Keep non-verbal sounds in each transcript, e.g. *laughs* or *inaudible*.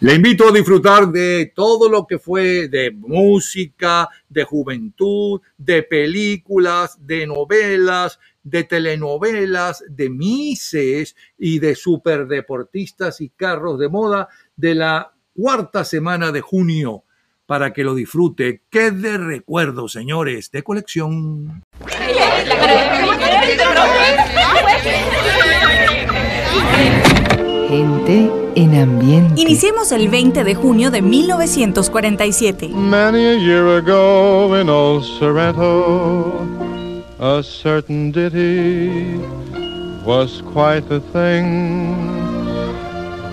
Le invito a disfrutar de todo lo que fue de música, de juventud, de películas, de novelas, de telenovelas, de mises y de superdeportistas y carros de moda de la cuarta semana de junio para que lo disfrute. ¡Qué de recuerdo, señores, de colección! Gente en ambiente. Iniciemos el 20 de junio de 1947. Many a year ago in old Sorrento, a certain ditty was quite the thing.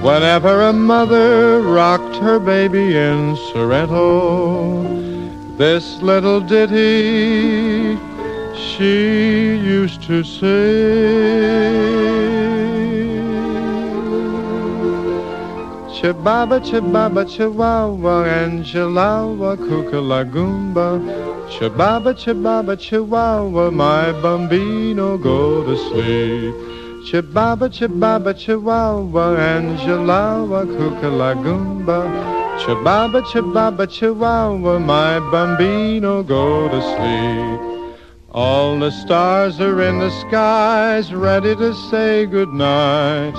Whenever a mother rocked her baby in Sorrento, this little ditty she used to sing. Chibaba, chibaba, chihuahua, and chihuahua, kukalagumba. Chibaba, chibaba, chihuahua, my bambino, go to sleep. Chibaba, chibaba, chihuahua, and chihuahua, kukalagumba. Chibaba, chibaba, chihuahua, my bambino, go to sleep. All the stars are in the skies, ready to say goodnight.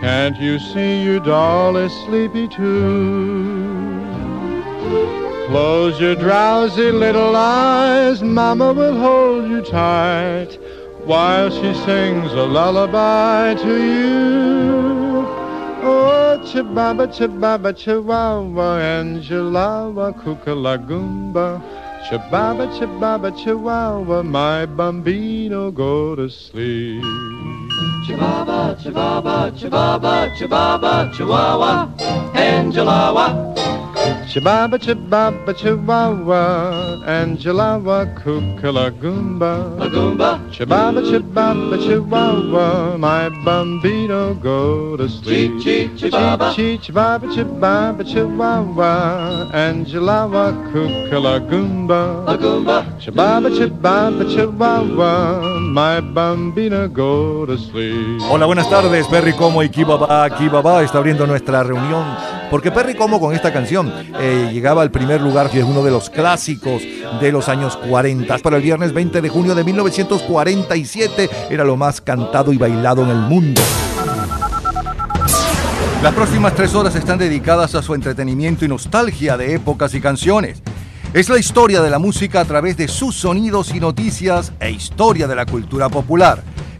Can't you see your doll is sleepy too? Close your drowsy little eyes, Mama will hold you tight while she sings a lullaby to you. Oh, chibaba, chibaba, chihuahua, and chihuahua, kukalagumba. Chibaba, chibaba, chihuahua, my bambino, go to sleep. Chibaba, chibaba, chibaba, chibaba, chihuahua, Angelawa. Chibaba, chibaba, chihuahua, Angelawa, kukalagumba. Agumba, Chibaba, chibaba, chihuahua, my bambino, go to sleep. Chi, chi, chibaba. Chi, chi, chibaba, chibaba, chihuahua, Angelawa, kukalagumba. Agumba, Chibaba, chibaba, chihuahua, my bambino, go to sleep. Hola, buenas tardes, Perry Como y Kibaba. Kibaba está abriendo nuestra reunión porque Perry Como con esta canción eh, llegaba al primer lugar y es uno de los clásicos de los años 40. Para el viernes 20 de junio de 1947 era lo más cantado y bailado en el mundo. Las próximas tres horas están dedicadas a su entretenimiento y nostalgia de épocas y canciones. Es la historia de la música a través de sus sonidos y noticias e historia de la cultura popular.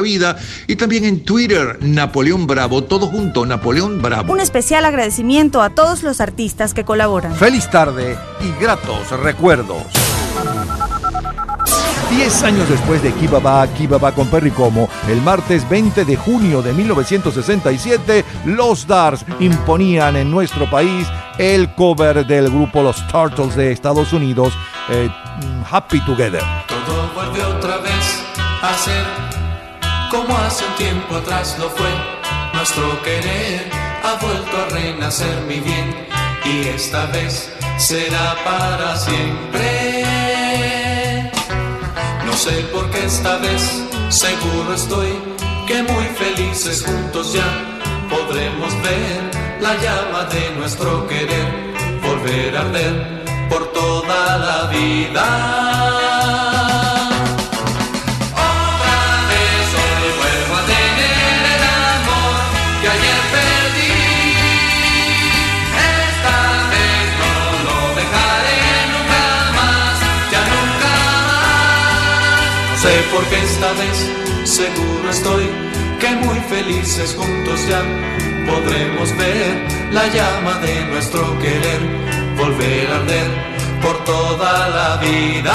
vida, y también en Twitter, Napoleón Bravo, todo junto, Napoleón Bravo. Un especial agradecimiento a todos los artistas que colaboran. Feliz tarde y gratos recuerdos. Diez años después de Kibaba, Kibaba con Perry Como, el martes 20 de junio de 1967, los Dars imponían en nuestro país el cover del grupo Los Turtles de Estados Unidos, eh, Happy Together. Todo vuelve otra vez a ser como hace un tiempo atrás lo fue. Nuestro querer ha vuelto a renacer mi bien y esta vez será para siempre. No sé por qué esta vez seguro estoy que muy felices juntos ya podremos ver la llama de nuestro querer volver a arder por toda la vida. Más. No sé por qué esta vez seguro estoy que muy felices juntos ya podremos ver la llama de nuestro querer volver a arder por toda la vida.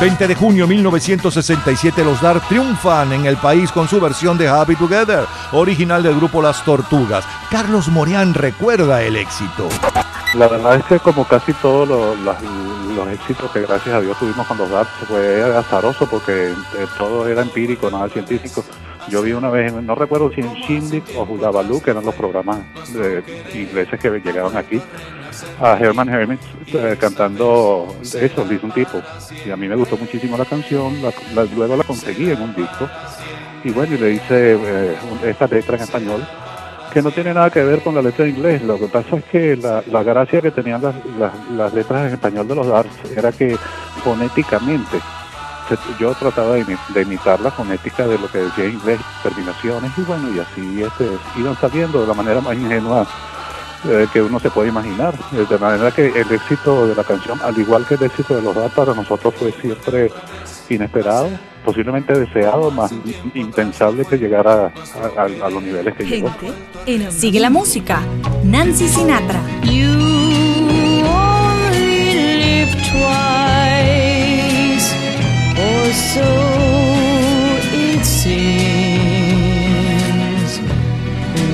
20 de junio de 1967 los Dar triunfan en el país con su versión de Happy Together, original del grupo Las Tortugas. Carlos Morián recuerda el éxito. La verdad es que como casi todos los, los, éxitos que gracias a Dios tuvimos con los Dar fue azaroso porque eh, todo era empírico, nada científico. Yo vi una vez, no recuerdo si en Shindig o Hudabaloo, que eran los programas ingleses que llegaban aquí, a Herman Hermit eh, cantando eso, dice un tipo. Y a mí me gustó muchísimo la canción, luego la conseguí en un disco. Y bueno, y le hice eh, esta letra en español, que no tiene nada que ver con la letra en inglés. Lo que pasa es que la, la gracia que tenían las, las, letras en español de los Darts era que fonéticamente yo trataba de, imitar la fonética de lo que decía inglés, terminaciones, y bueno, y así este, iban saliendo de la manera más ingenua eh, que uno se puede imaginar. Eh, de manera que el éxito de la canción, al igual que el éxito de los dos para nosotros fue siempre inesperado, posiblemente deseado, más impensable que llegara a, los niveles que llegó. Sigue la música. Nancy Sinatra. You only live twice, or so it seems.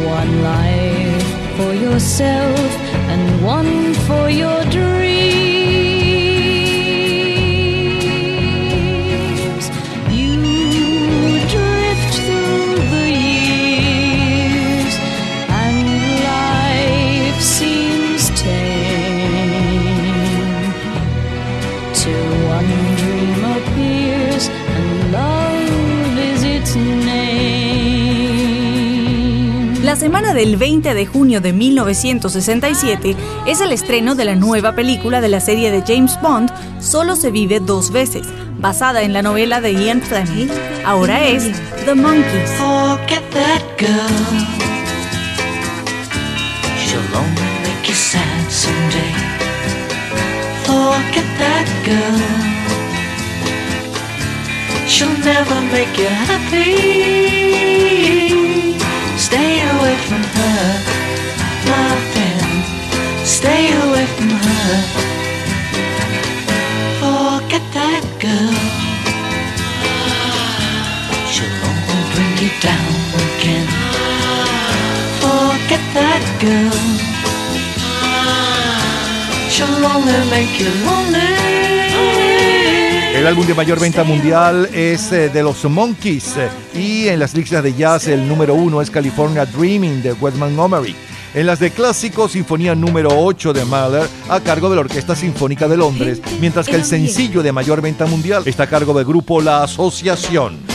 One life. for yourself and one for your dreams. La semana del 20 de junio de 1967 es el estreno de la nueva película de la serie de James Bond, Solo se vive dos veces, basada en la novela de Ian Fleming. Ahora es The Monkeys. She'll never make you happy. From her, my friend. Stay away from her. Forget that girl. She'll only bring you down again. Forget that girl. She'll only make you lonely. El álbum de mayor venta mundial es eh, de los Monkeys eh, y en las listas de jazz el número uno es California Dreaming de Wes Montgomery. En las de clásicos, Sinfonía número 8 de Mahler a cargo de la Orquesta Sinfónica de Londres, mientras que el sencillo de mayor venta mundial está a cargo del grupo La Asociación.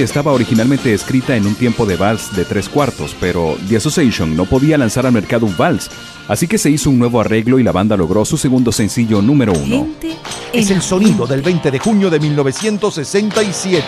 Estaba originalmente escrita en un tiempo de vals de tres cuartos, pero The Association no podía lanzar al mercado un vals, así que se hizo un nuevo arreglo y la banda logró su segundo sencillo número uno. Es el sonido del 20 de junio de 1967.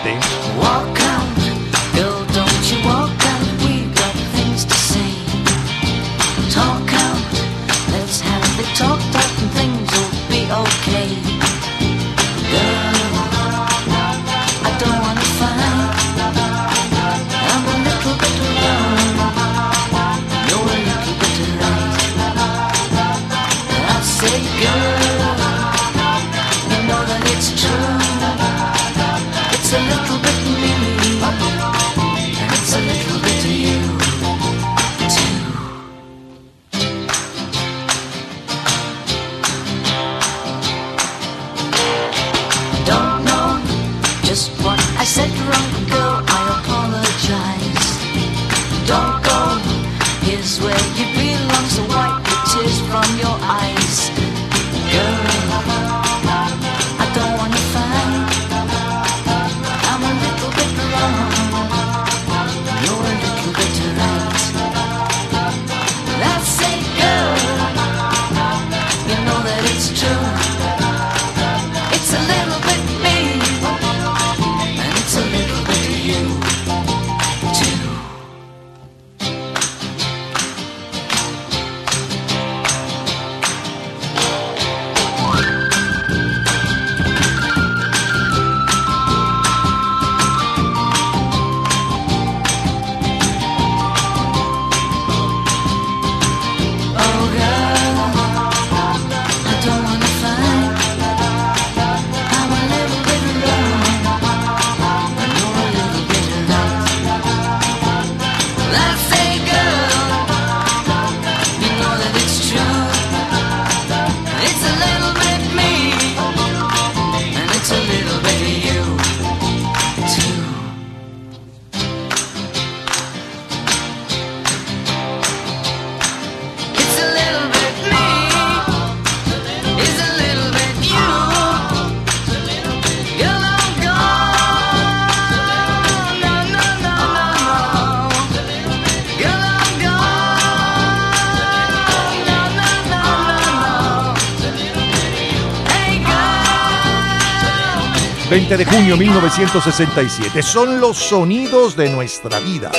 De junio 1967. Son los sonidos de nuestra vida.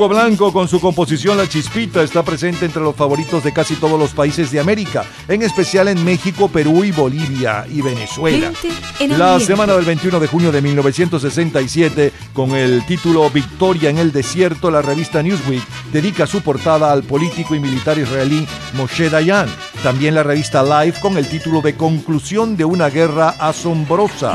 Hugo Blanco con su composición La Chispita está presente entre los favoritos de casi todos los países de América, en especial en México, Perú y Bolivia y Venezuela. La semana del 21 de junio de 1967, con el título Victoria en el desierto, la revista Newsweek dedica su portada al político y militar israelí Moshe Dayan. También la revista Life con el título de Conclusión de una guerra asombrosa.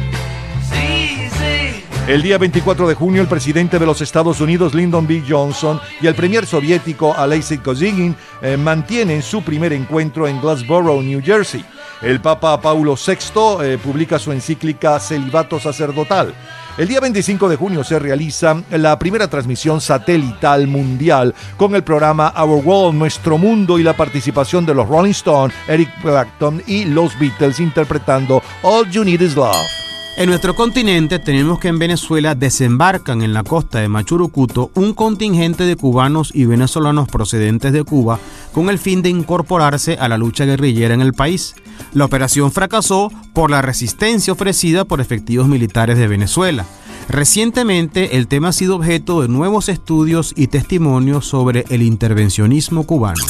El día 24 de junio, el presidente de los Estados Unidos, Lyndon B. Johnson, y el premier soviético Alexei Kosygin eh, mantienen su primer encuentro en Glassboro, New Jersey. El Papa Paulo VI eh, publica su encíclica Celibato Sacerdotal. El día 25 de junio se realiza la primera transmisión satelital mundial con el programa Our World, Nuestro Mundo y la participación de los Rolling Stones, Eric Clapton y los Beatles interpretando All You Need Is Love. En nuestro continente tenemos que en Venezuela desembarcan en la costa de Machurucuto un contingente de cubanos y venezolanos procedentes de Cuba con el fin de incorporarse a la lucha guerrillera en el país. La operación fracasó por la resistencia ofrecida por efectivos militares de Venezuela. Recientemente el tema ha sido objeto de nuevos estudios y testimonios sobre el intervencionismo cubano.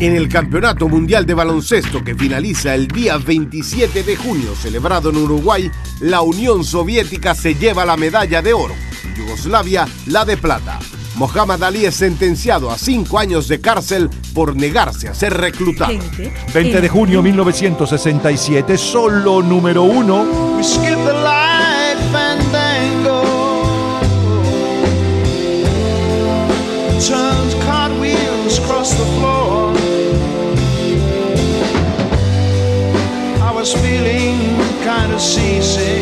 En el Campeonato Mundial de Baloncesto que finaliza el día 27 de junio celebrado en Uruguay, la Unión Soviética se lleva la medalla de oro, Yugoslavia la de plata. Mohamed Ali es sentenciado a cinco años de cárcel por negarse a ser reclutado. 20 de junio 1967, solo número uno. Feeling kind of seasick.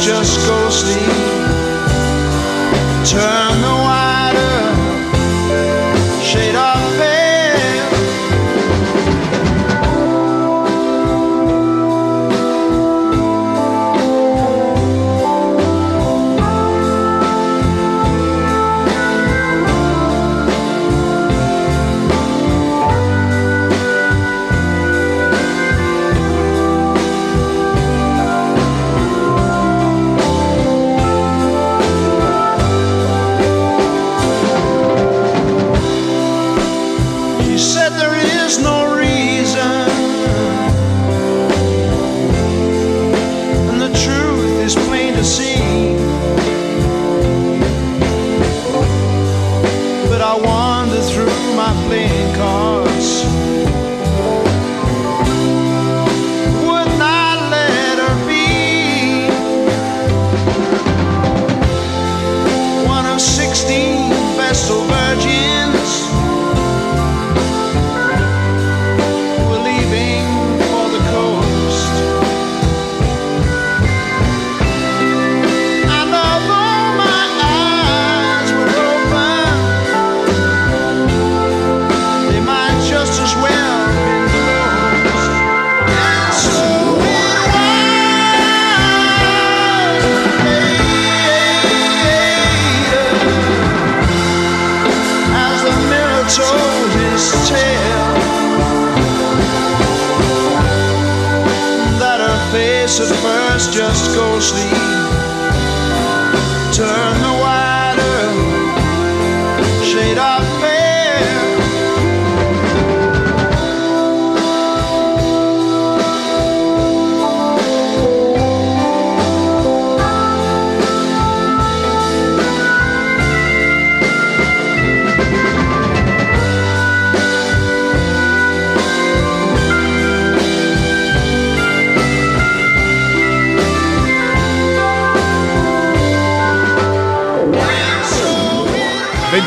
At first just ghostly turn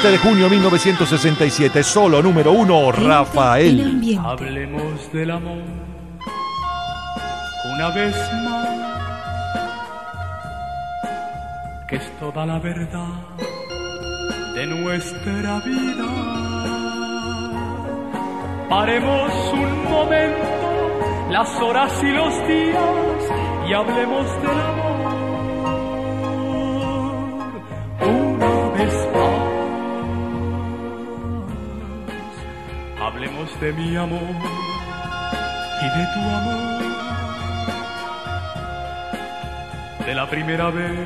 20 de junio 1967, solo número uno, Rafael. Hablemos del amor una vez más, que es toda la verdad de nuestra vida. Paremos un momento las horas y los días y hablemos del amor de mi amor y de tu amor, de la primera vez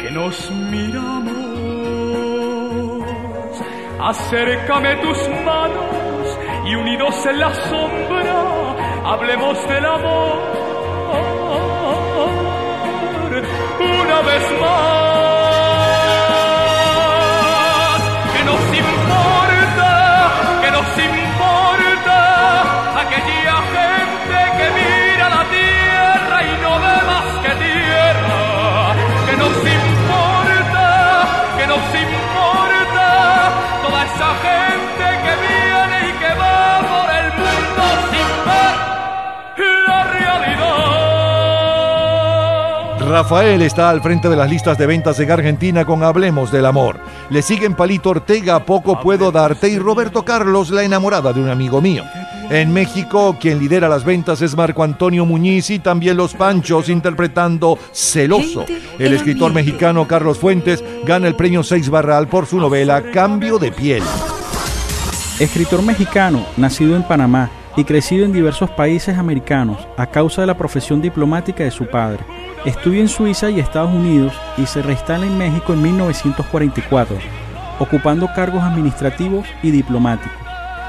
que nos miramos. Acércame tus manos y unidos en la sombra, hablemos del amor una vez más. Rafael está al frente de las listas de ventas en Argentina con Hablemos del Amor. Le siguen Palito Ortega, Poco Puedo Darte y Roberto Carlos, la enamorada de un amigo mío. En México, quien lidera las ventas es Marco Antonio Muñiz y también Los Panchos interpretando Celoso. El escritor mexicano Carlos Fuentes gana el premio 6 Barral por su novela Cambio de Piel. Escritor mexicano, nacido en Panamá y crecido en diversos países americanos a causa de la profesión diplomática de su padre. Estudia en Suiza y Estados Unidos y se reinstala en México en 1944, ocupando cargos administrativos y diplomáticos.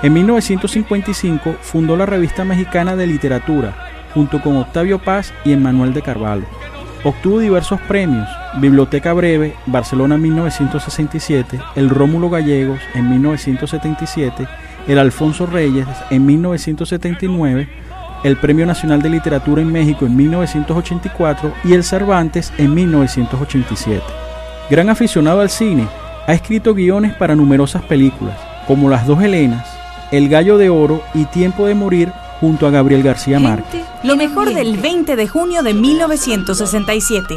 En 1955 fundó la revista mexicana de literatura, junto con Octavio Paz y Emmanuel de Carvalho. Obtuvo diversos premios, Biblioteca Breve, Barcelona 1967, el Rómulo Gallegos en 1977, el Alfonso Reyes en 1979, el Premio Nacional de Literatura en México en 1984 y el Cervantes en 1987. Gran aficionado al cine, ha escrito guiones para numerosas películas, como Las dos Helenas, El Gallo de Oro y Tiempo de Morir junto a Gabriel García Márquez. Lo mejor del 20 de junio de 1967.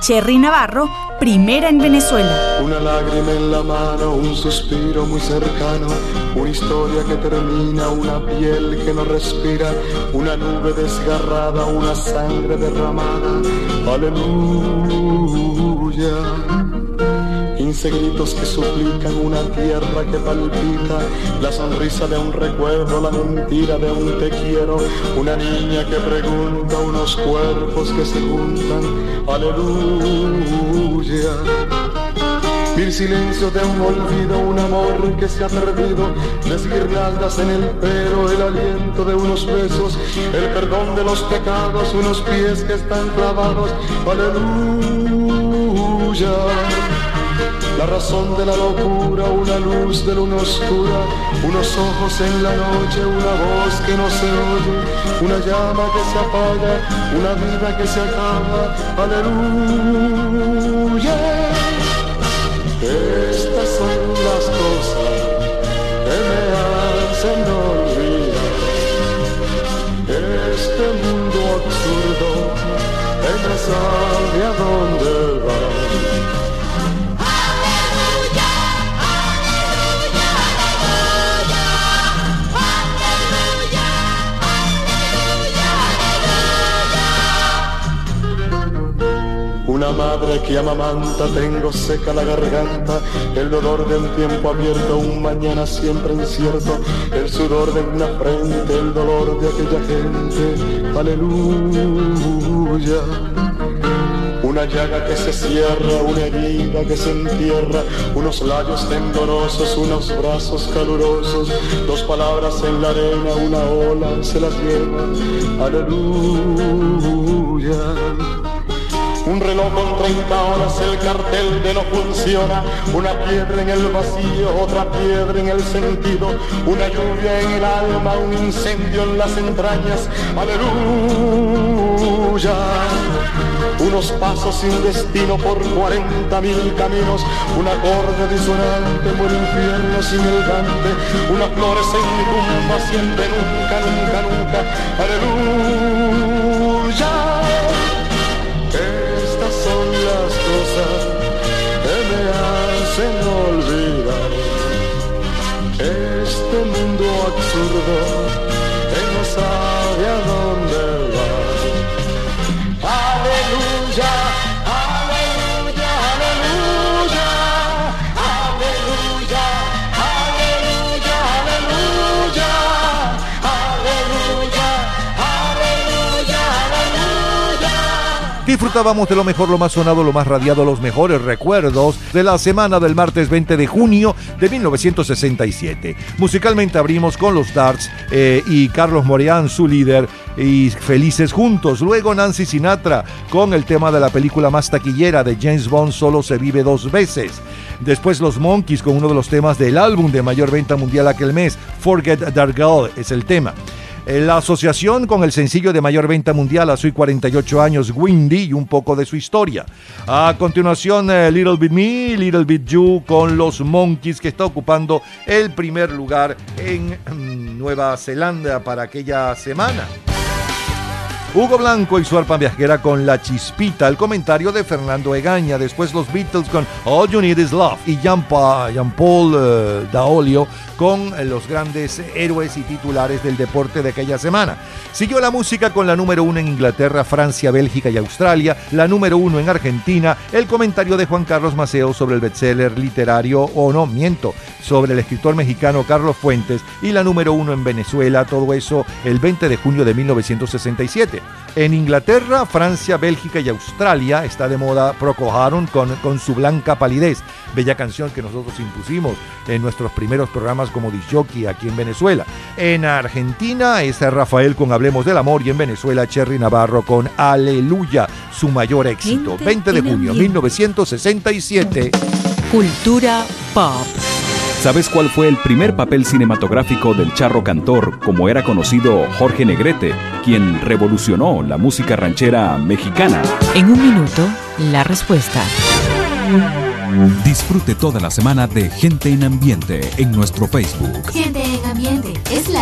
Cherry Navarro, primera en Venezuela. Una lágrima en la mano, un suspiro muy cercano, una historia que termina, una piel que no respira, una nube desgarrada, una sangre derramada. Aleluya. 15 gritos que suplican una tierra que palpita, la sonrisa de un recuerdo, la mentira de un te quiero, una niña que pregunta, unos cuerpos que se juntan, aleluya. Mil silencios de un olvido, un amor que se ha perdido, las guirnaldas en el pelo, el aliento de unos besos, el perdón de los pecados, unos pies que están clavados, aleluya. La razón de la locura, una luz de luna oscura, unos ojos en la noche, una voz que no se oye, una llama que se apaga, una vida que se acaba, aleluya. Estas son las cosas que me hacen olvidar este mundo absurdo que no sabe a dónde Una madre que amamanta, tengo seca la garganta, el dolor de un tiempo abierto, un mañana siempre incierto, el sudor de una frente, el dolor de aquella gente, aleluya. Una llaga que se cierra, una herida que se entierra, unos labios temblorosos, unos brazos calurosos, dos palabras en la arena, una ola se las lleva, aleluya. Un reloj con 30 horas, el cartel de no funciona. Una piedra en el vacío, otra piedra en el sentido. Una lluvia en el alma, un incendio en las entrañas. Aleluya. Unos pasos sin destino por 40 mil caminos. Un acorde disonante por infierno sin el Dante. Unas flores en mi tumba, siempre nunca, nunca, nunca. Aleluya. Hacen olvidar este mundo absurdo disfrutábamos de lo mejor, lo más sonado, lo más radiado, los mejores recuerdos de la semana del martes 20 de junio de 1967. Musicalmente abrimos con los Darts eh, y Carlos Moreán, su líder, y Felices Juntos. Luego Nancy Sinatra con el tema de la película más taquillera de James Bond, Solo se vive dos veces. Después los Monkeys con uno de los temas del álbum de mayor venta mundial aquel mes, Forget That Girl es el tema. Eh, la asociación con el sencillo de mayor venta mundial a sus 48 años, Windy, y un poco de su historia. A continuación, eh, Little Bit Me, Little Bit You con los Monkeys, que está ocupando el primer lugar en mm, Nueva Zelanda para aquella semana. Hugo Blanco y su arpa viajera con La Chispita, el comentario de Fernando Egaña, después los Beatles con All You Need Is Love y Jean-Paul eh, Daolio con los grandes héroes y titulares del deporte de aquella semana. Siguió la música con la número uno en Inglaterra, Francia, Bélgica y Australia, la número uno en Argentina, el comentario de Juan Carlos Maceo sobre el bestseller literario, o no, miento, sobre el escritor mexicano Carlos Fuentes y la número uno en Venezuela, todo eso el 20 de junio de 1967. En Inglaterra, Francia, Bélgica y Australia está de moda Procol Harum con, con su blanca palidez, bella canción que nosotros impusimos en nuestros primeros programas como disjockey aquí en Venezuela. En Argentina es Rafael con Hablemos del Amor y en Venezuela Cherry Navarro con Aleluya, su mayor éxito. 20 de junio 1967. Cultura pop. ¿Sabes cuál fue el primer papel cinematográfico del charro cantor, como era conocido Jorge Negrete, quien revolucionó la música ranchera mexicana? En un minuto, la respuesta. Disfrute toda la semana de Gente en Ambiente en nuestro Facebook. Gente en ambiente,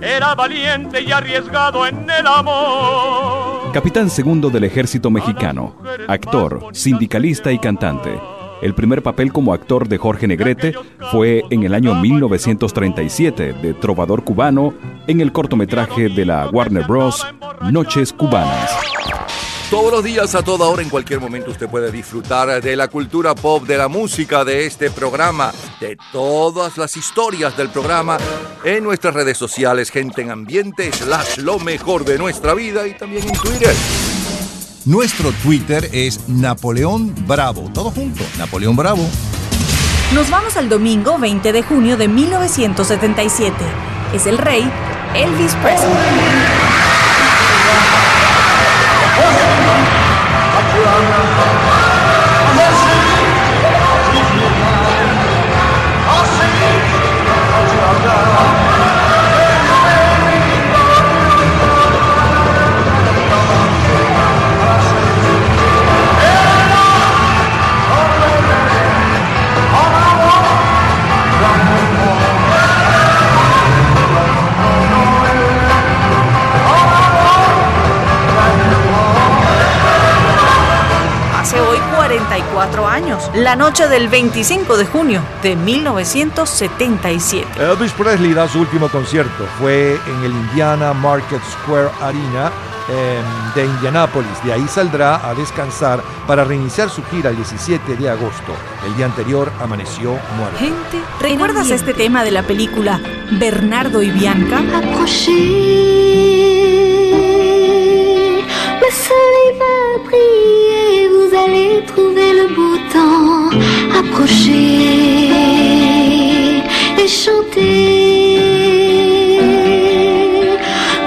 Era valiente y arriesgado en el amor. Capitán segundo del ejército mexicano, actor, sindicalista y cantante. El primer papel como actor de Jorge Negrete fue en el año 1937 de Trovador Cubano en el cortometraje de la Warner Bros. Noches Cubanas. Todos los días, a toda hora, en cualquier momento, usted puede disfrutar de la cultura pop, de la música, de este programa, de todas las historias del programa en nuestras redes sociales, gente en ambiente, slash lo mejor de nuestra vida y también en Twitter. Nuestro Twitter es Napoleón Bravo. Todo junto, Napoleón Bravo. Nos vamos al domingo 20 de junio de 1977. Es el rey Elvis Presley. 44 años, la noche del 25 de junio de 1977. Elvis Presley da su último concierto. Fue en el Indiana Market Square Arena eh, de Indianápolis. De ahí saldrá a descansar para reiniciar su gira el 17 de agosto. El día anterior amaneció muerto. Gente, ¿recuerdas este tema de la película Bernardo y Bianca? Le allez trouver le beau temps. Approchez et chantez.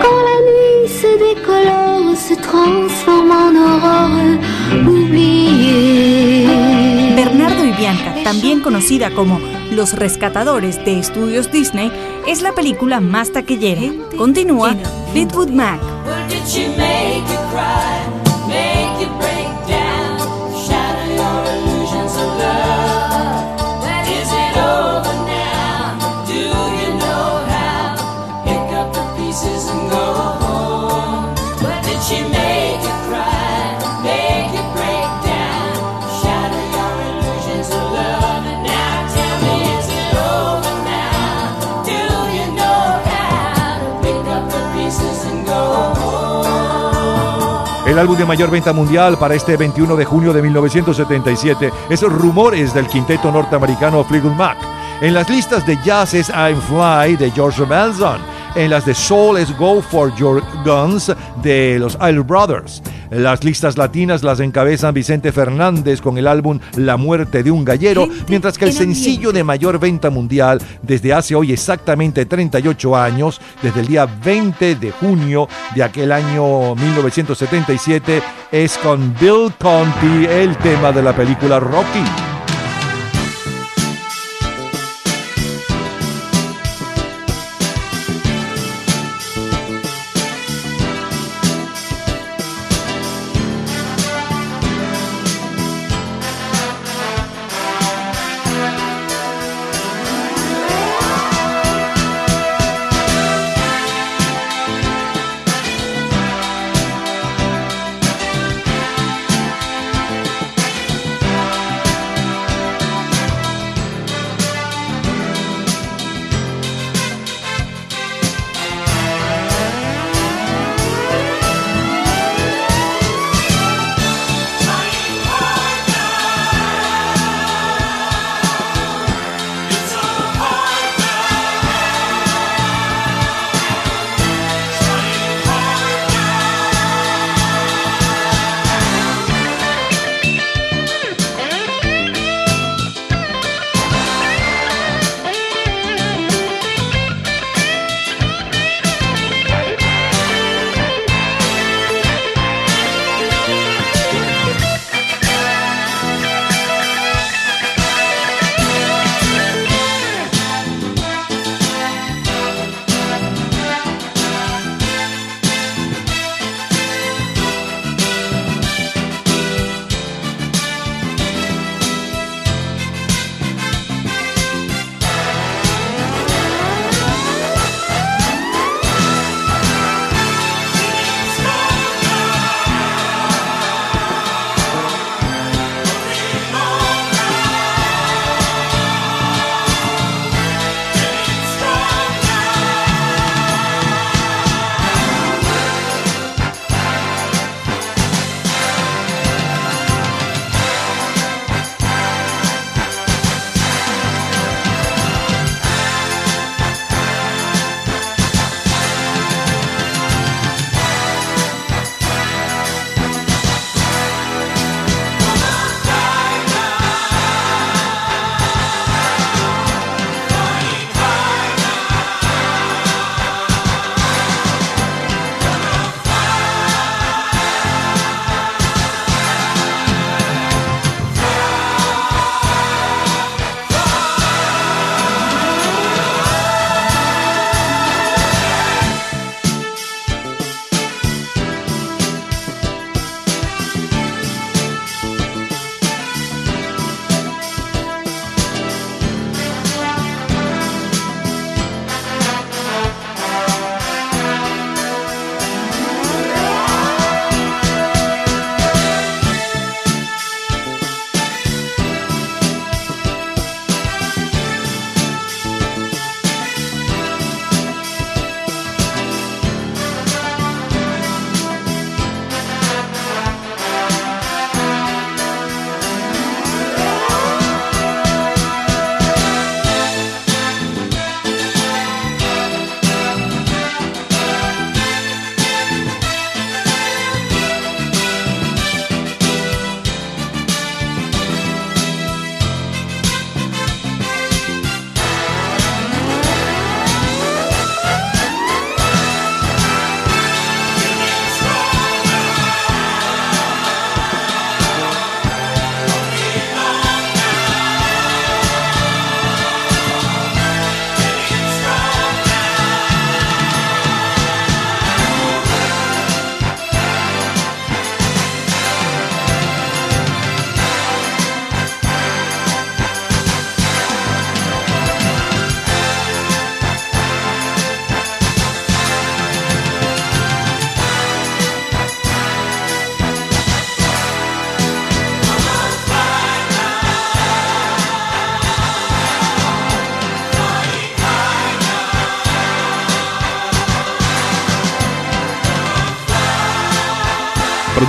Quand la nuit se décolore, se transforme en aurore, oubliez. Bernardo y Bianca, también conocida como Los Rescatadores de Estudios Disney, es la película más taquillera. Continúa Fleetwood Mac. El álbum de mayor venta mundial para este 21 de junio de 1977 es Rumores del quinteto norteamericano Fleetwood Mac. En las listas de jazz es I'm Fly de George Benson. En las de soul es Go for Your Guns de los Isle Brothers. Las listas latinas las encabezan Vicente Fernández con el álbum La muerte de un gallero, mientras que el sencillo de mayor venta mundial desde hace hoy exactamente 38 años, desde el día 20 de junio de aquel año 1977, es con Bill Conti, el tema de la película Rocky.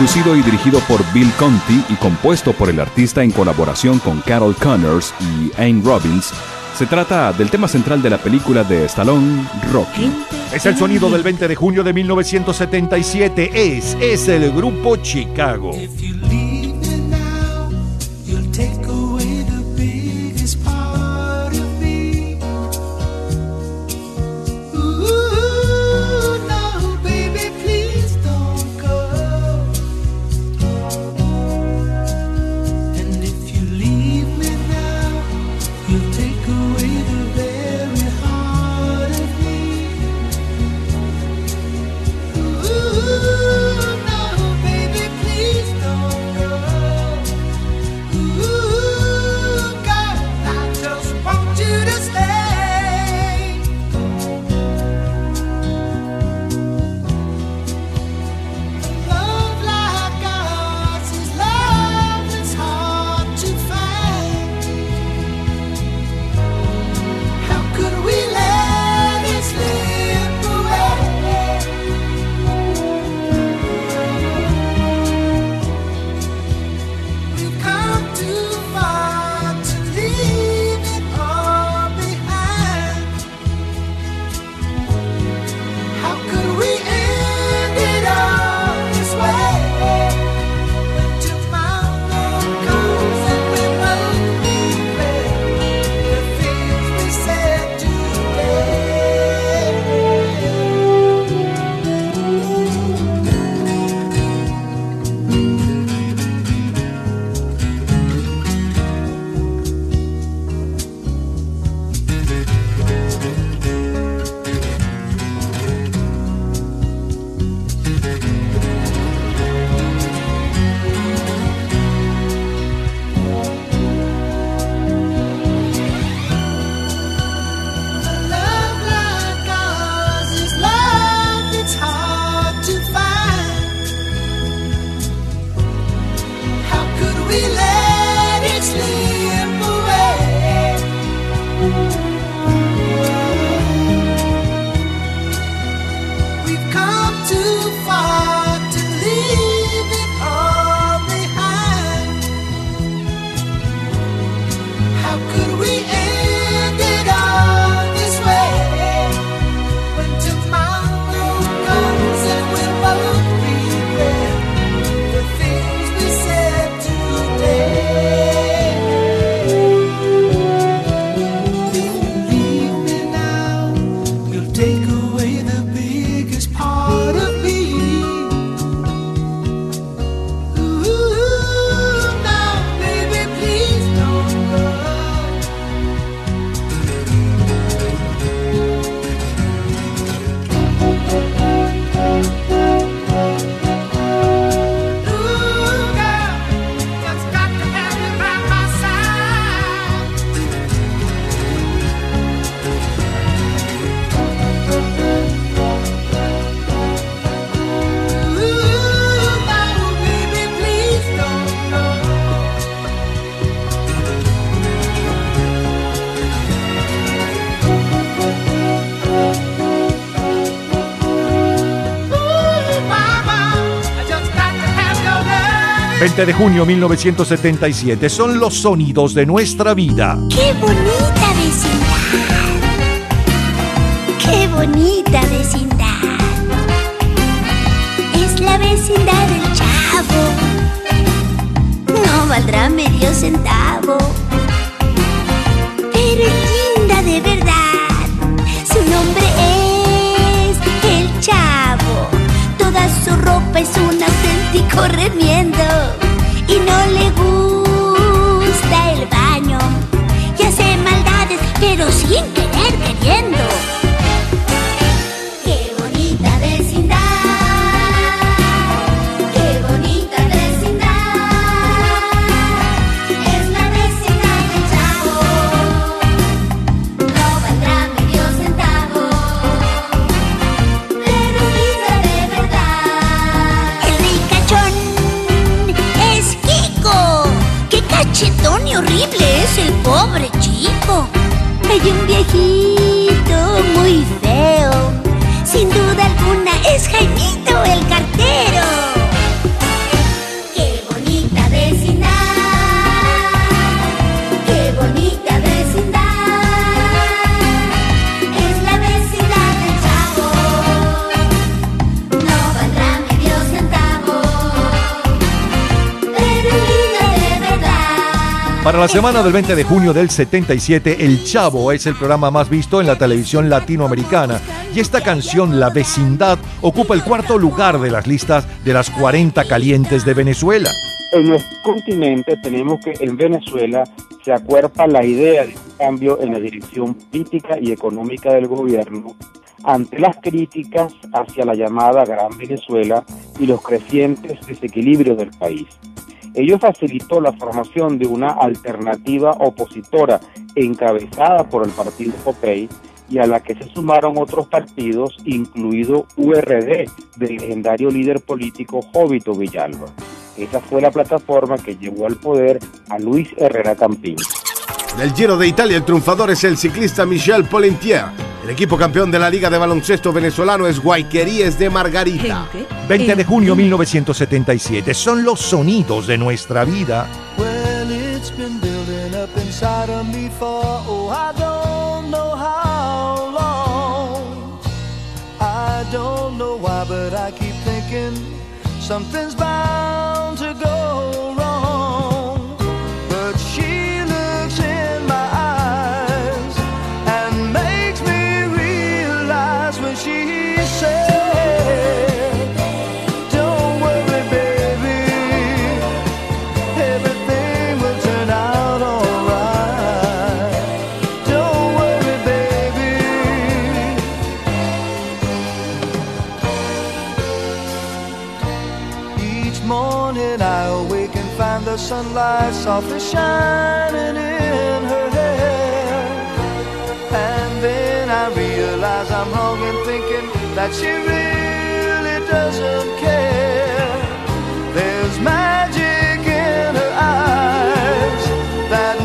producido y dirigido por Bill Conti y compuesto por el artista en colaboración con Carol Connors y Anne Robbins, se trata del tema central de la película de Stallone, Rocky. Es el sonido del 20 de junio de 1977, es, es el grupo Chicago. 20 de junio 1977. Son los sonidos de nuestra vida. ¡Qué bonita vecindad! ¡Qué bonita vecindad! Es la vecindad del chavo. No valdrá medio centavo. Pero es linda de verdad. Su nombre es El Chavo. Toda su ropa es un auténtico remiendo. y no le gusta. की La semana del 20 de junio del 77, El Chavo es el programa más visto en la televisión latinoamericana y esta canción, La Vecindad, ocupa el cuarto lugar de las listas de las 40 calientes de Venezuela. En nuestro continente tenemos que en Venezuela se acuerpa la idea de un cambio en la dirección política y económica del gobierno ante las críticas hacia la llamada Gran Venezuela y los crecientes desequilibrios del país. Ello facilitó la formación de una alternativa opositora encabezada por el partido Popey y a la que se sumaron otros partidos, incluido URD, del legendario líder político Jovito Villalba. Esa fue la plataforma que llevó al poder a Luis Herrera Campín. En el Giro de Italia el triunfador es el ciclista Michel Polentier. El equipo campeón de la Liga de Baloncesto venezolano es Guayqueríes de Margarita. 20 de junio 1977, son los sonidos de nuestra vida. Well, it's been building up inside of me for, oh, I don't know how long. I don't know why, but I keep thinking something's bound sunlight softly shining in her hair. And then I realize I'm wrong in thinking that she really doesn't care. There's magic in her eyes that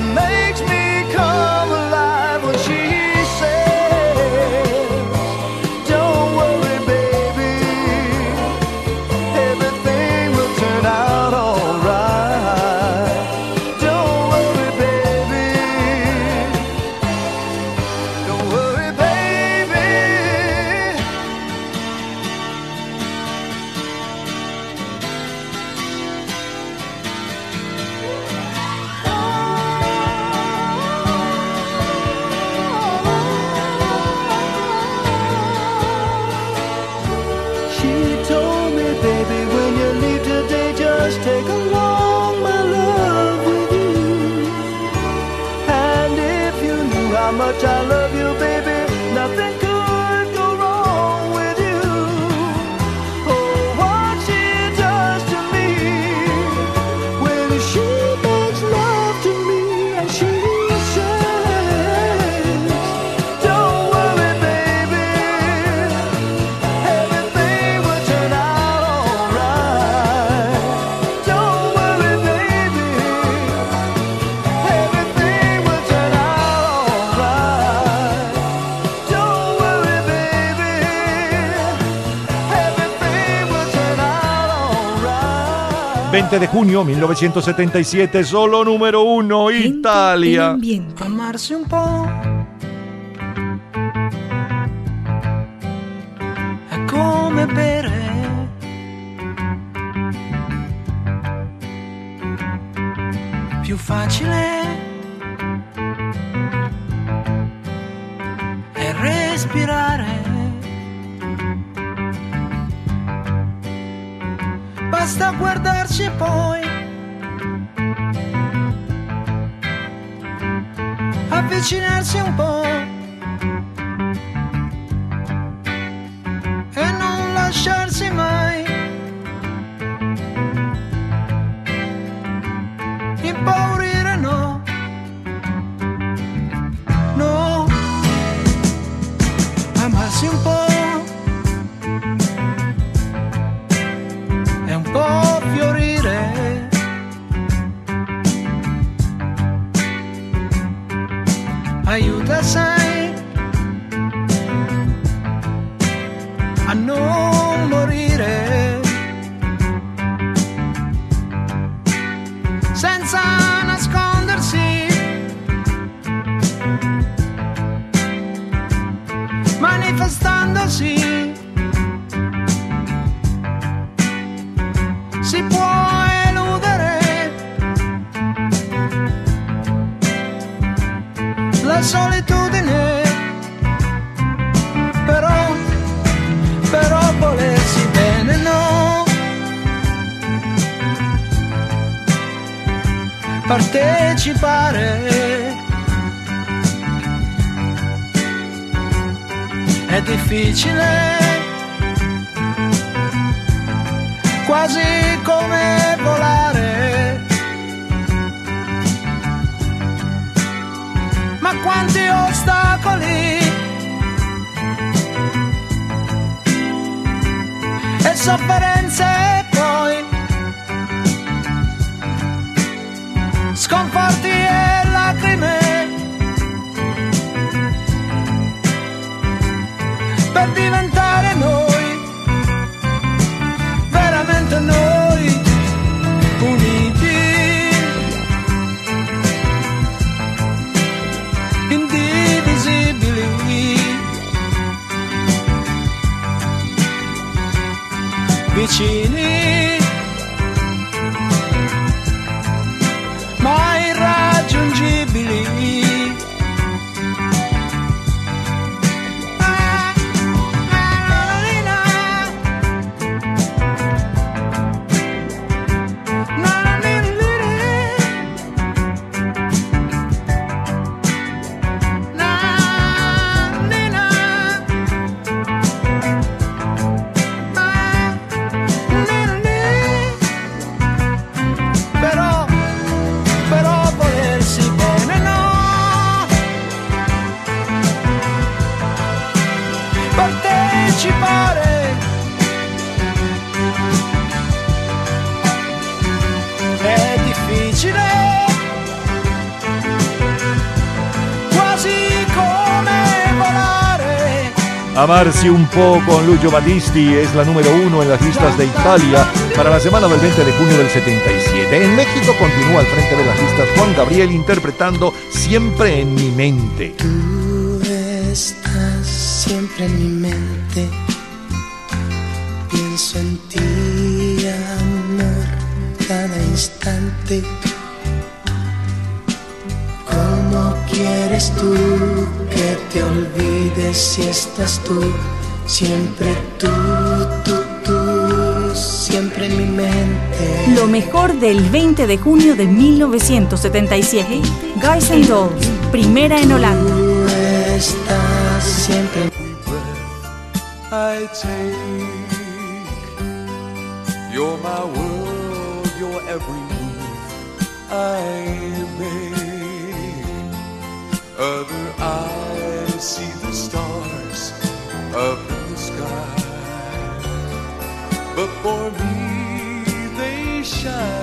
20 de junio 1977, solo número uno, Italia. Calmarsi un po'. È come bere. Più facile viven Amarse un po' con Lucio Battisti es la número uno en las listas de Italia para la semana del 20 de junio del 77. En México continúa al frente de las listas Juan Gabriel interpretando Siempre en mi mente. Tú estás siempre en mi mente. Pienso en ti, amor, cada instante. ¿Cómo quieres tú te olvides si estás tú? Siempre tú, tú, tú, siempre en mi mente. Lo mejor del 20 de junio de 1977. Guys and Dolls, primera en Holanda. Tú estás siempre en I take. You're my world, your every move I make. Other eyes see the stars up in the sky, but for me they shine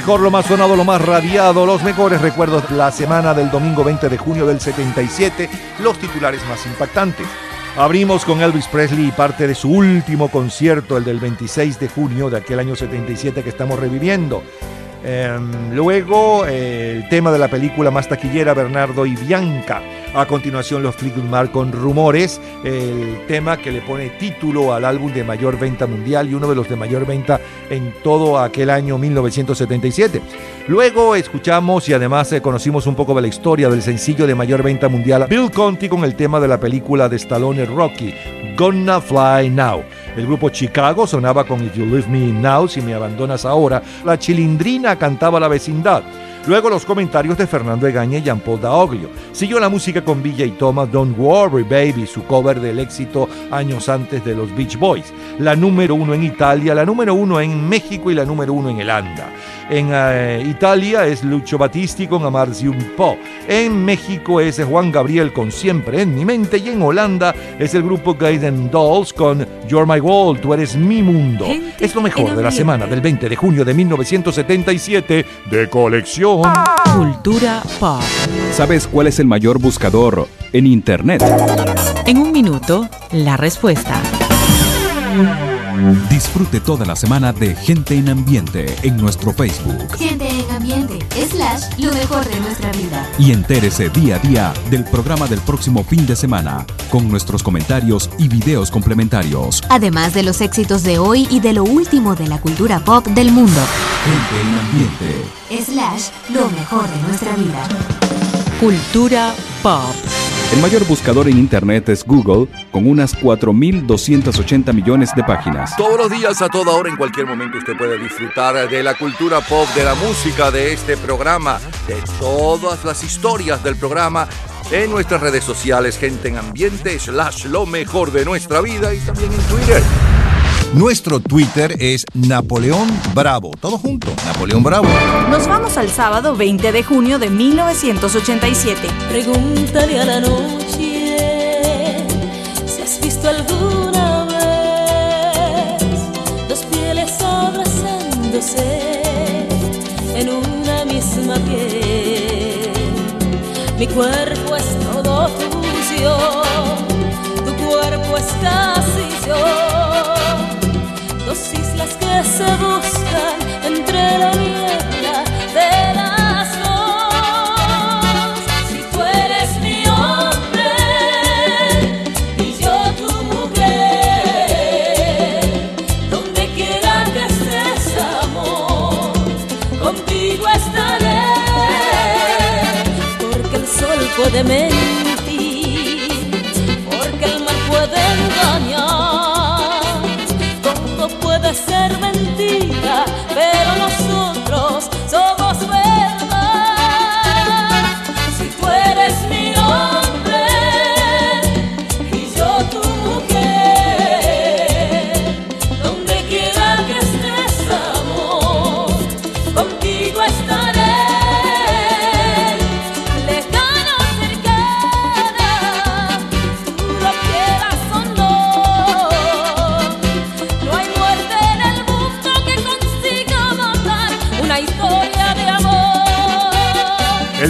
mejor, lo más sonado, lo más radiado, los mejores recuerdos de la semana del domingo 20 de junio del 77, los titulares más impactantes. Abrimos con Elvis Presley y parte de su último concierto, el del 26 de junio de aquel año 77 que estamos reviviendo. Em, luego, eh, el tema de la película más taquillera, Bernardo y Bianca. A continuación, los Fleetwood Mac con Rumores, el tema que le pone título al álbum de mayor venta mundial y uno de los de mayor venta en todo aquel año 1977. Luego escuchamos y además eh, conocimos un poco de la historia del sencillo de mayor venta mundial, Bill Conti con el tema de la película de Stallone Rocky, Gonna Fly Now. El grupo Chicago sonaba con If You Leave Me Now, si me abandonas ahora. La chilindrina cantaba la vecindad. Luego los comentarios de Fernando Egaña y Jean-Paul Daoglio. Siguió la música con Villa y Thomas, Don't Worry Baby, su cover del éxito años antes de los Beach Boys. La número uno en Italia, la número uno en México y la número uno en Holanda. En eh, Italia es Lucho Battisti con Amarsi un po'. En México es Juan Gabriel con Siempre en mi mente. Y en Holanda es el grupo Gaiden Dolls con You're My World, tú eres mi mundo. Es lo mejor de la semana del 20 de junio de 1977 de colección. Cultura pop. ¿Sabes cuál es el mayor buscador en Internet? En un minuto, la respuesta. Disfrute toda la semana de Gente en Ambiente en nuestro Facebook. Gente en ambiente, slash, lo mejor de nuestra vida. Y entérese día a día del programa del próximo fin de semana, con nuestros comentarios y videos complementarios. Además de los éxitos de hoy y de lo último de la cultura pop del mundo. Gente en Ambiente. Slash, lo mejor de nuestra vida. Cultura pop. El mayor buscador en Internet es Google, con unas 4.280 millones de páginas. Todos los días, a toda hora, en cualquier momento, usted puede disfrutar de la cultura pop, de la música, de este programa, de todas las historias del programa en nuestras redes sociales, gente en ambiente, slash lo mejor de nuestra vida y también en Twitter. Nuestro Twitter es Napoleón Bravo. Todo junto, Napoleón Bravo. Nos vamos al sábado 20 de junio de 1987. Pregúntale a la noche si has visto alguna vez dos pieles abrazándose en una misma piel. Mi cuerpo es todo tuyo, tu cuerpo es casi yo. Que se buscan entre la niebla de las dos. Si tú eres mi hombre y yo tu mujer, donde quiera que estés, amor, contigo estaré. Porque el sol puede mentir,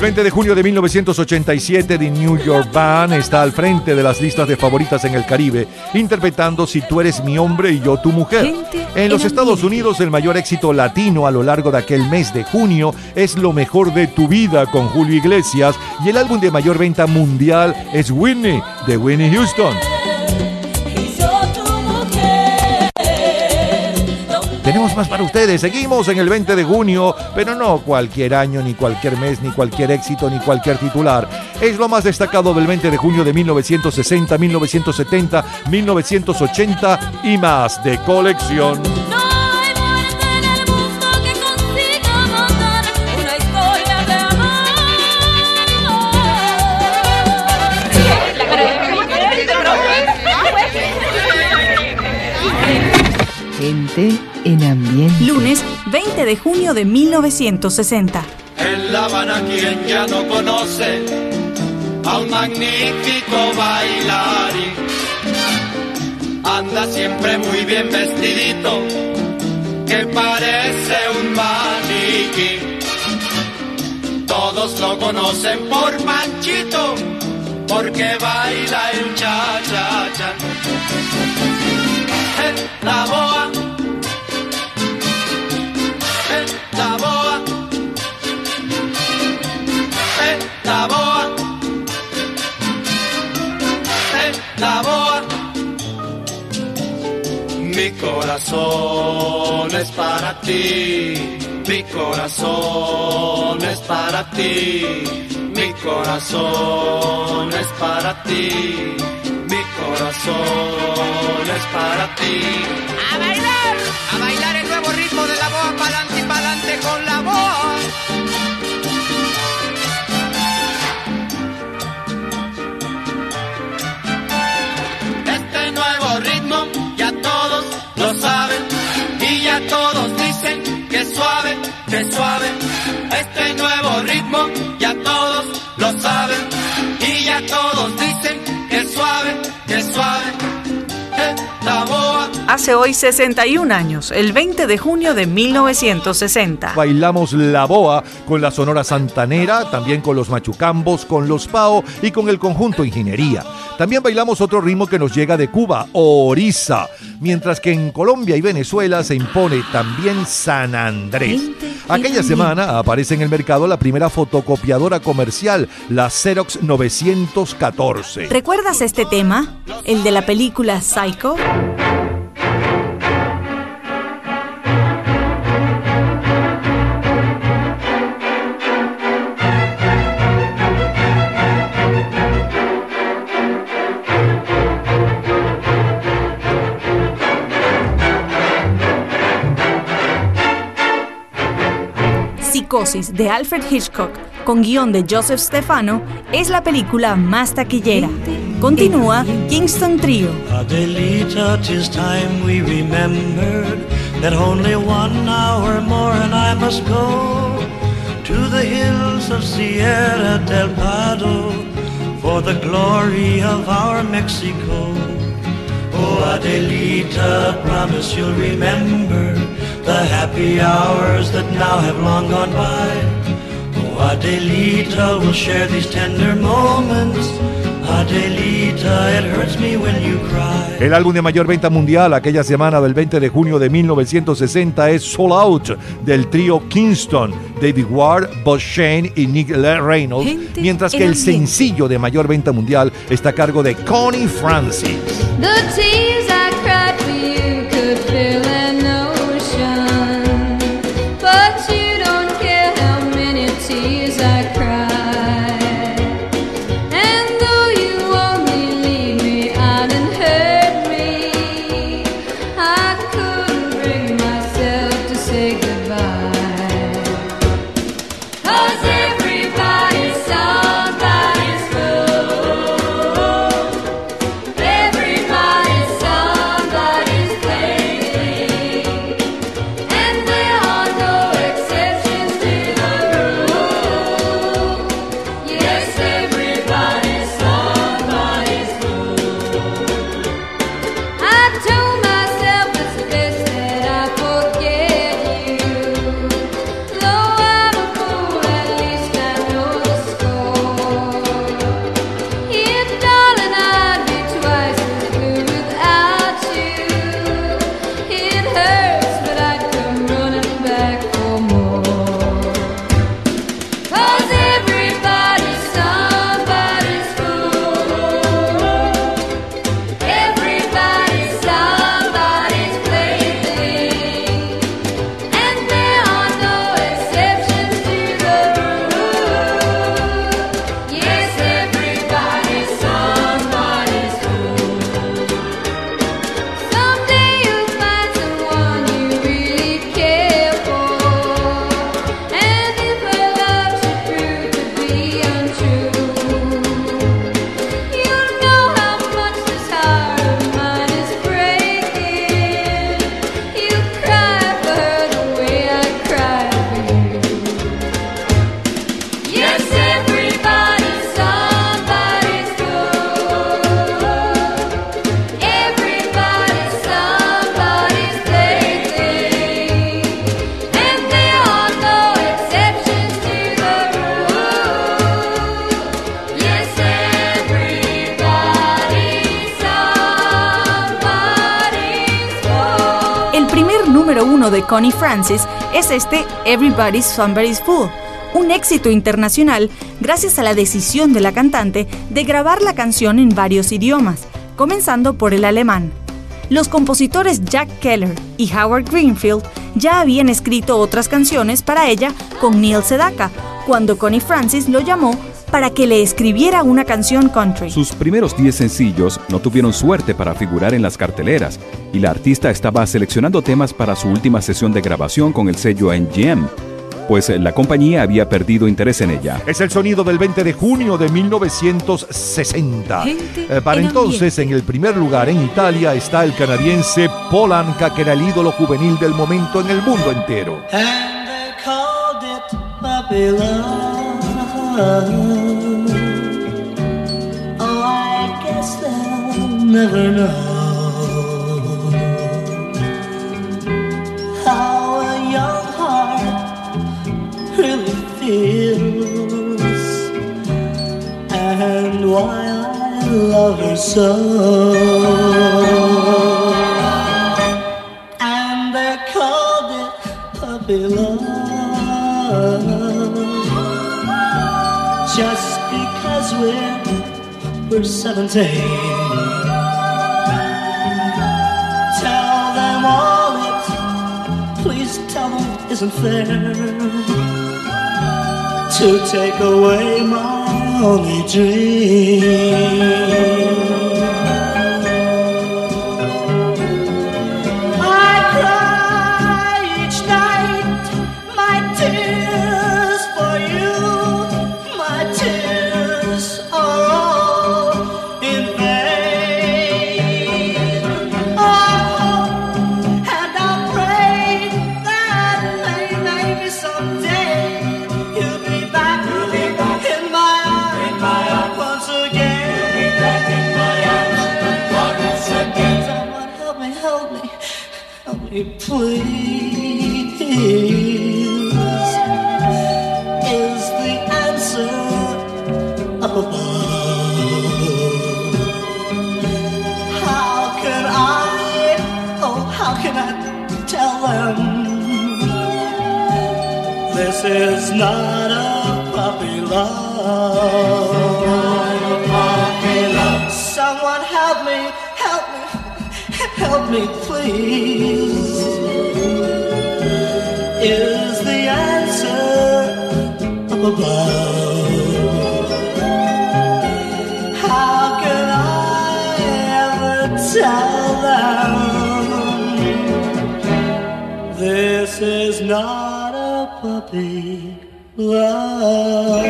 El 20 de junio de 1987, The New York Band está al frente de las listas de favoritas en el Caribe, interpretando Si tú eres mi hombre y yo tu mujer. En los Estados Unidos, el mayor éxito latino a lo largo de aquel mes de junio es Lo mejor de tu vida con Julio Iglesias y el álbum de mayor venta mundial es Whitney de Whitney Houston. Tenemos más para ustedes. Seguimos en el 20 de junio, pero no cualquier año, ni cualquier mes, ni cualquier éxito, ni cualquier titular. Es lo más destacado del 20 de junio de 1960, 1970, 1980 y más de colección. Una historia de Gente en ambiente. Lunes 20 de junio de 1960. En La Habana quien ya no conoce a un magnífico bailarín. Anda siempre muy bien vestidito que parece un maniquí. Todos lo conocen por Manchito, porque baila el cha-cha-cha. Eh, La boa, corazón es para ti, mi corazón es para ti, mi corazón es para ti, mi corazón es para ti. Este Hace hoy 61 años, el 20 de junio de 1960. Bailamos la boa con la Sonora Santanera, también con los Machucambos, con los Pao y con el conjunto Ingeniería. También bailamos otro ritmo que nos llega de Cuba, Orisa, mientras que en Colombia y Venezuela se impone también San Andrés. Aquella semana aparece en el mercado la primera fotocopiadora comercial, la Xerox 914. ¿Recuerdas este tema? El de la película Psycho. Psicosis de Alfred Hitchcock, con guion de Joseph Stefano, es la película más taquillera. Continúa Kingston Trio. Adelita, tis time we remembered that only one hour more and I must go to the hills of Sierra del Pado for the glory of our Mexico. Oh, Adelita, promise you'll remember the happy hours that now have long gone by. Oh, Adelita, we'll share these tender moments. Adelita, it hurts me when you cry. El álbum de mayor venta mundial aquella semana del 20 de junio de 1960 es Soul Out del trío Kingston, David Ward, Buzz Shane y Nick Reynolds, mientras que el sencillo de mayor venta mundial está a cargo de Connie Francis. The Connie Francis es este Everybody's Somebody's Fool, un éxito internacional gracias a la decisión de la cantante de grabar la canción en varios idiomas, comenzando por el alemán. Los compositores Jack Keller y Howard Greenfield ya habían escrito otras canciones para ella con Neil Sedaka, cuando Connie Francis lo llamó para que le escribiera una canción country. Sus primeros 10 sencillos no tuvieron suerte para figurar en las carteleras y la artista estaba seleccionando temas para su última sesión de grabación con el sello NGM, pues la compañía había perdido interés en ella. Es el sonido del 20 de junio de 1960. Gente Eh, para en entonces, en el primer lugar en Italia está el canadiense Paul Anka, que era el ídolo juvenil del momento en el mundo entero. And feels and why I love her so. And they called it puppy love. Just because we're we're 17 tell them all it please tell them it isn't fair to take away my only dream this is not a puppy love? Someone help me, help me, help me, please. Is the answer up above? How can I ever tell them this is not puppy love?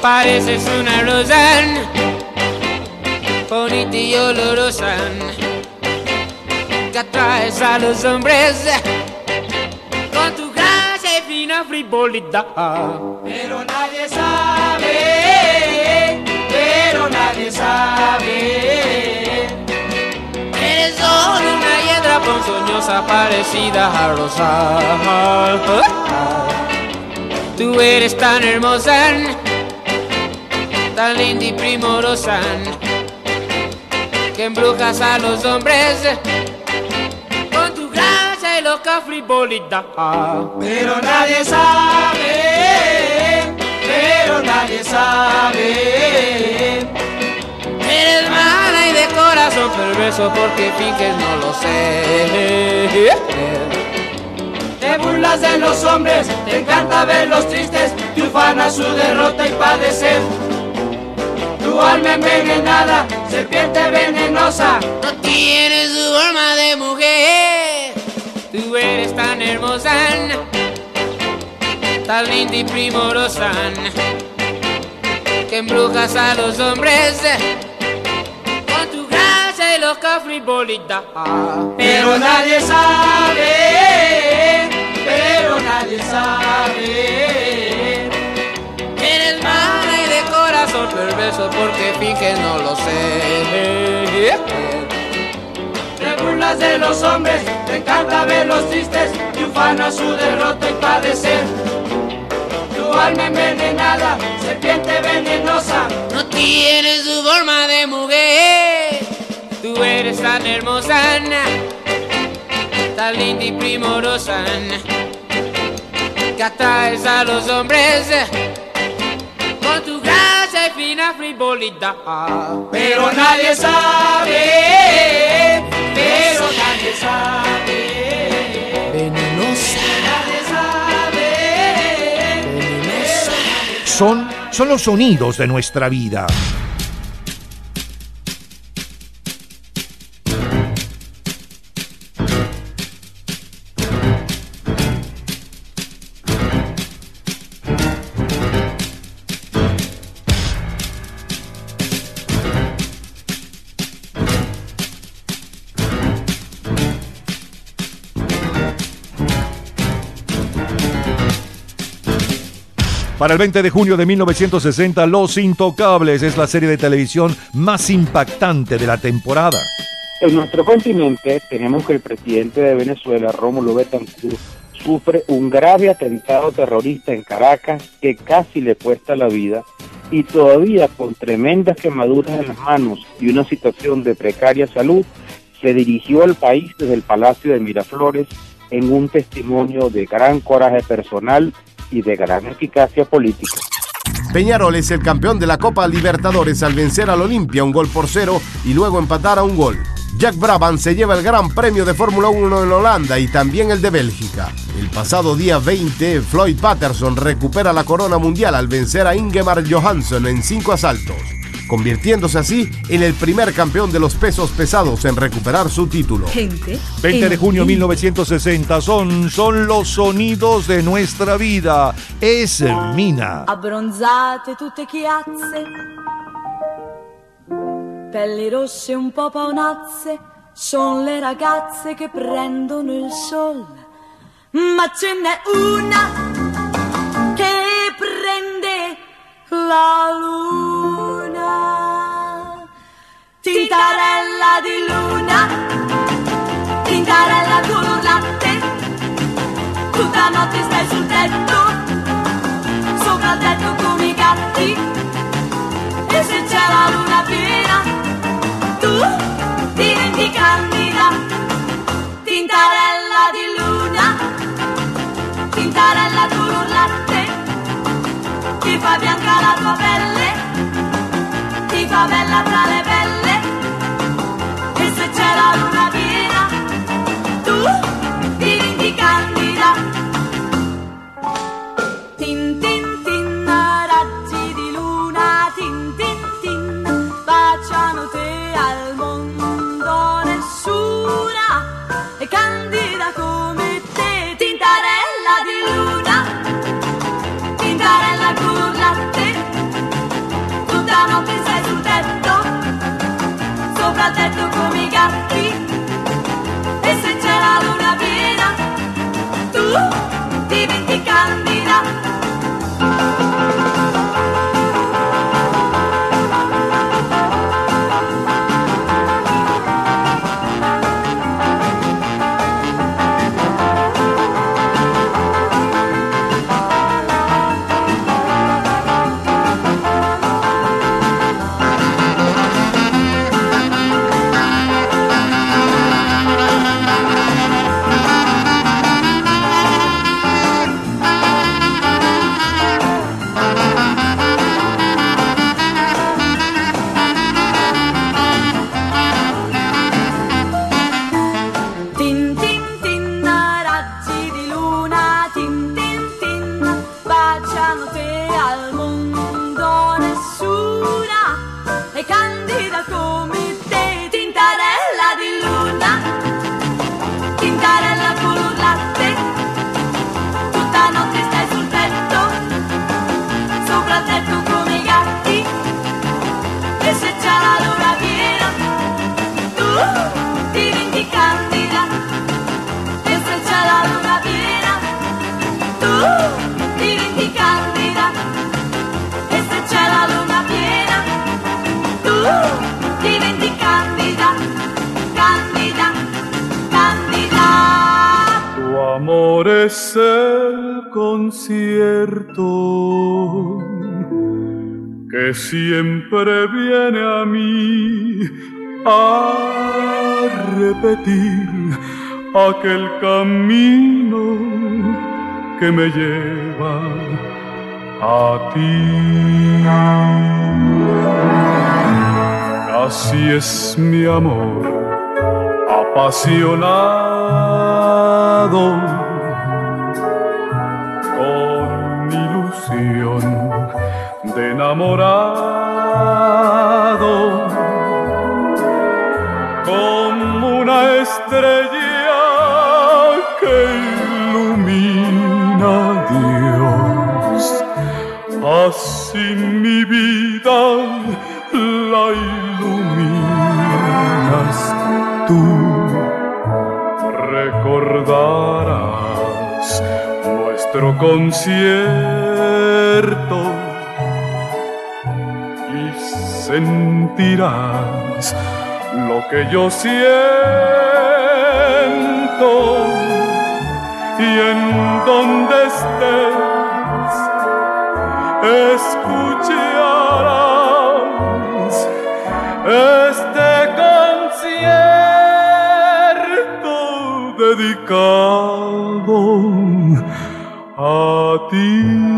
Pareces una rosa bonita y olorosa que atraes a los hombres con tu gracia y fina frivolidad. Eres solo una hiedra ponzoñosa parecida a rosa. Tú eres tan hermosa tan linda y primorosa que embrujas a los hombres con tu gracia y loca frivolidad. Pero nadie sabe, pero nadie sabe. Corazón perverso porque finges no lo sé. Te burlas de los hombres, te encanta verlos tristes, te ufana su derrota y padecer. Tu alma envenenada, serpiente venenosa, No tienes su alma de mujer. Tú eres tan hermosa, tan linda y primorosa, que embrujas a los hombres loca frivolidad. pero nadie sabe, pero nadie sabe. Eres mala y de corazón perverso porque finges no lo sé. Te burlas de los hombres, te encanta verlos tristes, te ufana su derrota y padecer. Tu alma envenenada, serpiente venenosa. No tienes tu forma de mujer, tú eres tan hermosa, tan linda y primorosa, que atraes a los hombres con tu gracia y fina frivolidad. Pero nadie sabe, pero nadie sabe. Venenosa. Nadie sabe. Venenosa. Son, son los sonidos de nuestra vida. Para el 20 de junio de 1960, Los Intocables es la serie de televisión más impactante de la temporada. En nuestro continente tenemos que el presidente de Venezuela, Rómulo Betancourt, sufre un grave atentado terrorista en Caracas que casi le cuesta la vida y todavía con tremendas quemaduras en las manos y una situación de precaria salud, se dirigió al país desde el Palacio de Miraflores en un testimonio de gran coraje personal y de gran eficacia política. Peñarol es el campeón de la Copa Libertadores al vencer al Olimpia un gol por cero y luego empatar a un gol. Jack Brabham se lleva el Gran Premio de Fórmula 1 en Holanda y también el de Bélgica. El pasado día 20, Floyd Patterson recupera la corona mundial al vencer a Ingemar Johansson en cinco asaltos, convirtiéndose así en el primer campeón de los pesos pesados en recuperar su título. 20 de junio de 1960 son, son los sonidos de nuestra vida. Es Mina. abbronzate tutte chiazze, pelli rosse un po' paonazze, son le ragazze che prendono il sol. Ma ce n'è una che prende la luna. Tintarella di luna, tintarella color latte, tutta notte stai sul tetto. Sopra il tetto come i gatti. E se c'è la luna piena tu diventi candida tintarella di luna. Tintarella color latte ti fa bianca la tua pelle. Ti fa bella tra mexicandina. vida. E se c'è la luna piena tu diventi candida, candida, candida. Tu amor es el concierto que siempre viene a mí a repetir aquel camino que me lleva a ti. Así es mi amor apasionado con ilusión de enamorado como una estrella así mi vida la iluminas tú. Recordarás nuestro concierto y sentirás lo que yo siento escucharás este concierto dedicado a ti.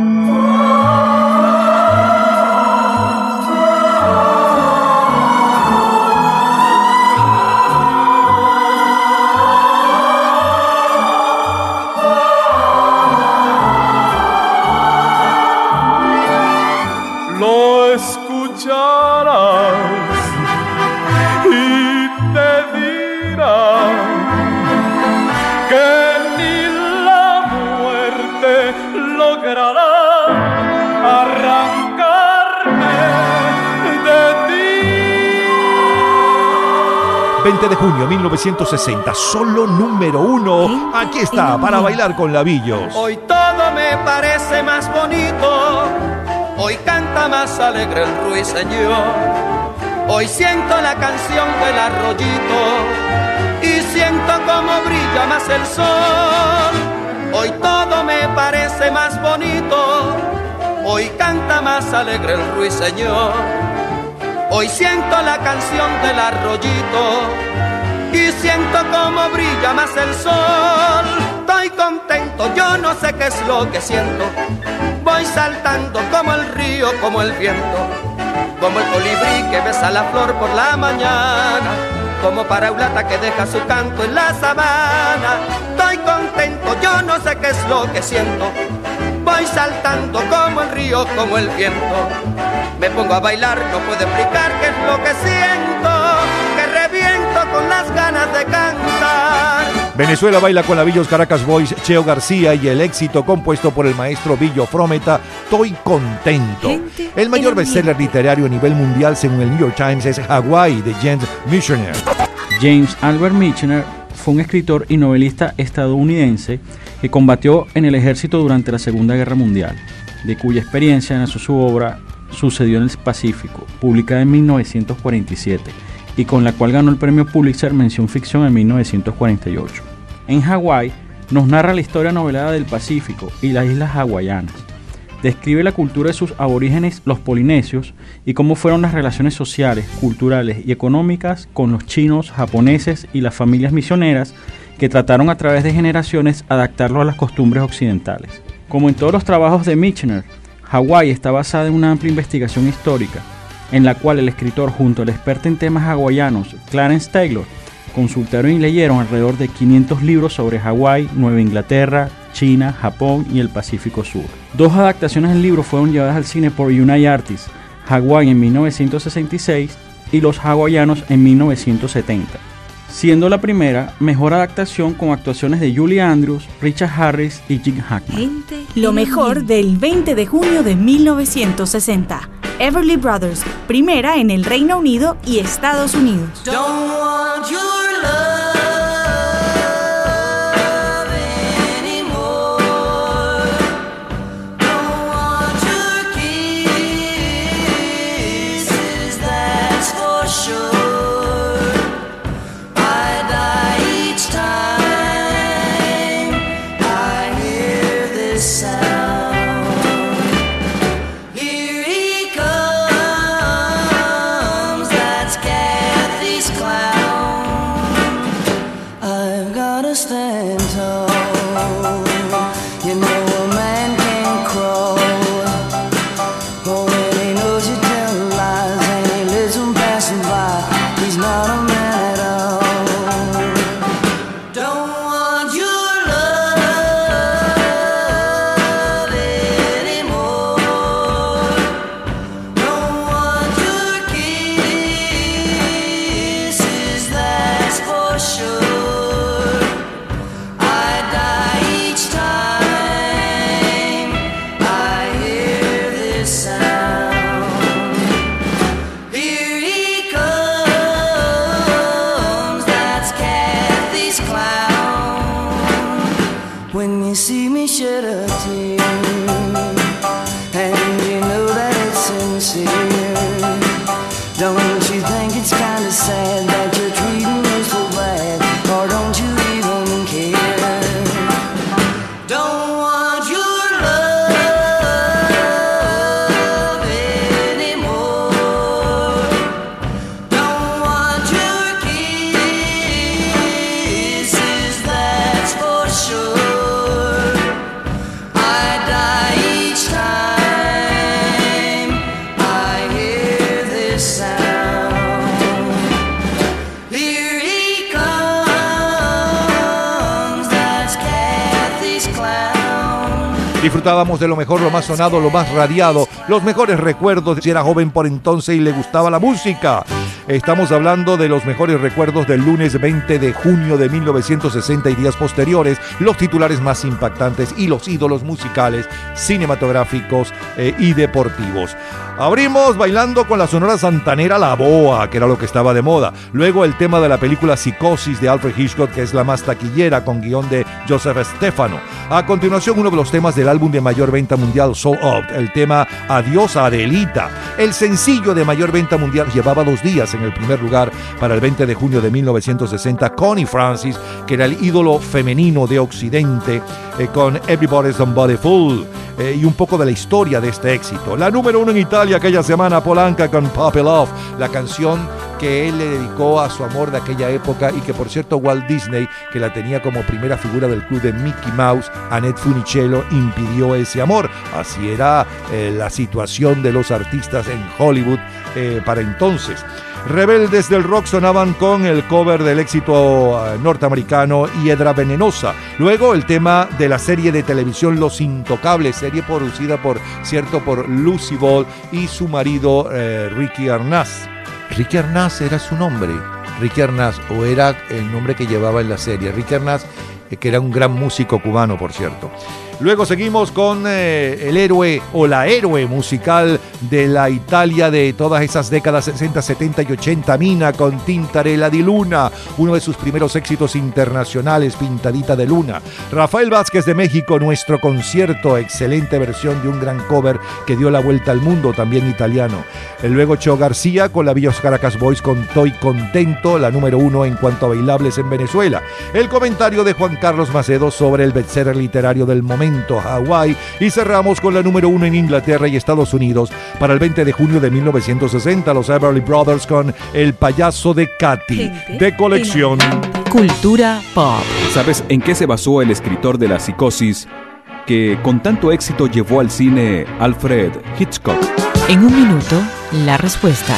20 de junio 1960, solo número uno. Aquí está, para bailar con labillos. Hoy todo me parece más bonito, hoy canta más alegre el ruiseñor. Hoy siento la canción del arroyito y siento como brilla más el sol. Hoy todo me parece más bonito, hoy canta más alegre el ruiseñor. Hoy siento la canción del arroyito y siento como brilla más el sol. Estoy contento, yo no sé qué es lo que siento. Voy saltando como el río, como el viento, como el colibrí que besa la flor por la mañana, como paraulata que deja su canto en la sabana. Estoy contento, yo no sé qué es lo que siento. Voy saltando como el río, como el viento. Me pongo a bailar, no puedo explicar qué es lo que siento, con las ganas de cantar. Venezuela baila con labillos Caracas Boys, Cheo García y el éxito compuesto por el maestro Billo Frometa, Estoy contento. El mayor bestseller literario a nivel mundial según el New York Times es Hawaii de James Michener. James Albert Michener fue un escritor y novelista estadounidense que combatió en el ejército durante la Segunda Guerra Mundial, de cuya experiencia nació su obra Sucedió en el Pacífico, publicada en 1947 y con la cual ganó el premio Pulitzer Mención Ficción en 1948. En Hawái nos narra la historia novelada del Pacífico y las islas hawaianas. Describe la cultura de sus aborígenes, los polinesios, y cómo fueron las relaciones sociales, culturales y económicas con los chinos, japoneses y las familias misioneras que trataron a través de generaciones adaptarlo a las costumbres occidentales. Como en todos los trabajos de Michener, Hawái está basada en una amplia investigación histórica, en la cual el escritor junto al experto en temas hawaianos, Clarence Taylor, consultaron y leyeron alrededor de 500 libros sobre Hawái, Nueva Inglaterra, China, Japón y el Pacífico Sur. Dos adaptaciones del libro fueron llevadas al cine por United Artists, Hawái en 1966 y Los Hawaianos en 1970, siendo la primera mejor adaptación con actuaciones de Julie Andrews, Richard Harris y Jim Hackman. Lo mejor del 20 de junio de 1960. Everly Brothers, primera en el Reino Unido y Estados Unidos. Disfrutábamos de lo mejor, lo más sonado, lo más radiado, los mejores recuerdos si era joven por entonces y le gustaba la música. Estamos hablando de los mejores recuerdos del lunes 20 de junio de 1960 y días posteriores, los titulares más impactantes y los ídolos musicales, cinematográficos eh, y deportivos. Abrimos bailando con la sonora santanera La Boa, que era lo que estaba de moda. Luego el tema de la película Psicosis de Alfred Hitchcock, que es la más taquillera, con guion de Joseph Stefano. A continuación, uno de los temas del álbum de mayor venta mundial, So Up, el tema Adiós Adelita. El sencillo de mayor venta mundial llevaba dos días en el primer lugar para el 20 de junio de 1960. Connie Francis, que era el ídolo femenino de Occidente, eh, con Everybody's Somebody Fool. eh, y un poco de la historia de este éxito. La número uno en Italia aquella semana, Polanca con Puppy Love, la canción que él le dedicó a su amor de aquella época y que por cierto Walt Disney, que la tenía como primera figura del club de Mickey Mouse, Annette Funicello, impidió ese amor. Así era eh, la situación de los artistas en Hollywood para entonces. Rebeldes del rock sonaban con el cover del éxito eh, norteamericano Hiedra Venenosa. Luego el tema de la serie de televisión Los Intocables, serie producida por, cierto, por Lucy Ball y su marido eh, Ricky Arnaz. Ricky Arnaz era su nombre. Ricky Arnaz, o era el nombre que llevaba en la serie. Ricky Arnaz, eh, que era un gran músico cubano, por cierto. Luego seguimos con eh, el héroe o la héroe musical de la Italia de todas esas décadas 60, 70 y 80, Mina con Tintarella di Luna, uno de sus primeros éxitos internacionales, Pintadita de Luna. Rafael Vázquez de México, nuestro concierto, excelente versión de un gran cover que dio la vuelta al mundo, también italiano. Luego Cho García con la Villos Caracas Boys con Toy Contento, la número uno en cuanto a bailables en Venezuela. El comentario de Juan Carlos Macedo sobre el bestseller literario del momento, Hawái. Y cerramos con la número uno en Inglaterra y Estados Unidos para el 20 de junio de 1960, los Everly Brothers con El payaso de Katy, de colección. Cultura pop. ¿Sabes en qué se basó el escritor de la psicosis que con tanto éxito llevó al cine Alfred Hitchcock? En un minuto, la respuesta.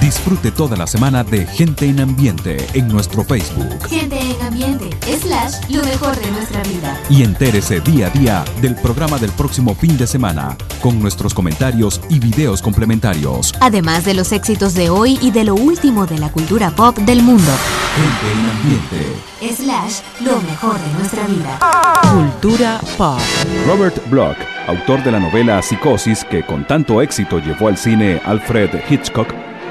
Disfrute toda la semana de Gente en Ambiente en nuestro Facebook Gente en ambiente, slash, lo mejor de nuestra vida. y entérese día a día del programa del próximo fin de semana con nuestros comentarios y videos complementarios. Además de los éxitos de hoy y de lo último de la cultura pop del mundo. Gente en Ambiente. Slash, lo mejor de nuestra vida. Cultura pop. Robert Bloch, autor de la novela Psicosis que con tanto éxito llevó al cine Alfred Hitchcock,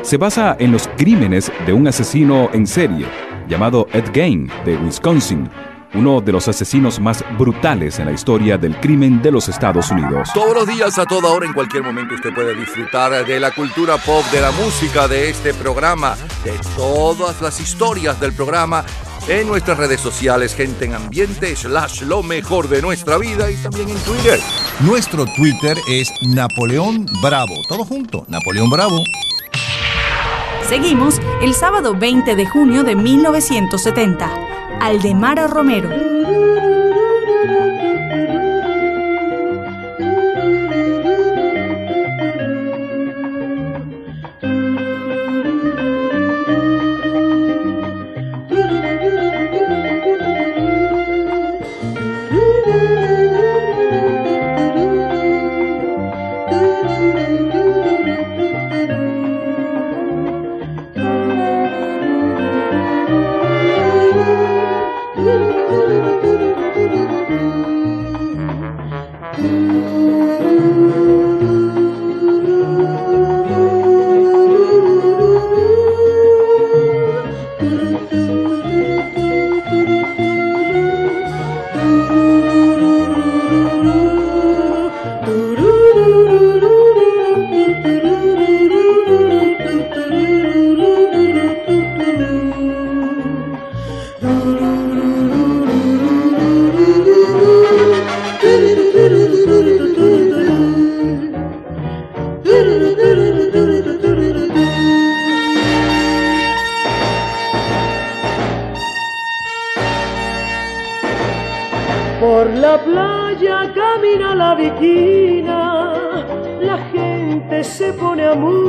se basa en los crímenes de un asesino en serie llamado Ed Gein de Wisconsin, uno de los asesinos más brutales en la historia del crimen de los Estados Unidos. Todos los días, a toda hora, en cualquier momento, usted puede disfrutar de la cultura pop, de la música, de este programa, de todas las historias del programa en nuestras redes sociales, gente en ambiente, slash lo mejor de nuestra vida y también en Twitter. Nuestro Twitter es Napoleón Bravo. Todo junto, Napoleón Bravo. Seguimos el sábado 20 de junio de 1970. Aldemara Romero.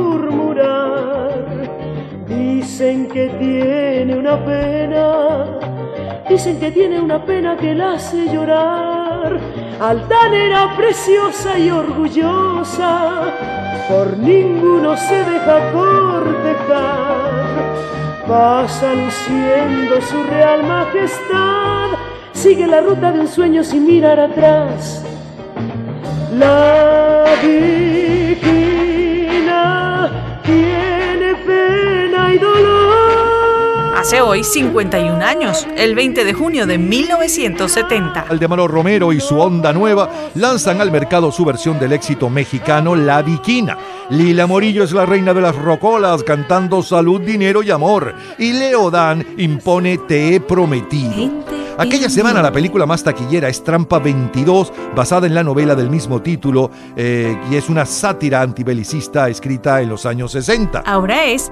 Murmurar. Dicen que tiene una pena, dicen que tiene una pena que la hace llorar. Altanera preciosa y orgullosa, por ninguno se deja cortejar. Pasa luciendo su real majestad sigue la ruta de un sueño sin mirar atrás. La Hace hoy 51 años, el 20 de junio de 1970. Aldemaro Romero y su Onda Nueva lanzan al mercado su versión del éxito mexicano La Viquina. Lila Morillo es la reina de las rocolas cantando Salud, Dinero y Amor. Y Leo Dan impone Te he prometido. Aquella semana la película más taquillera es Trampa 22, basada en la novela del mismo título eh, y es una sátira antibelicista escrita en los años 60. Ahora es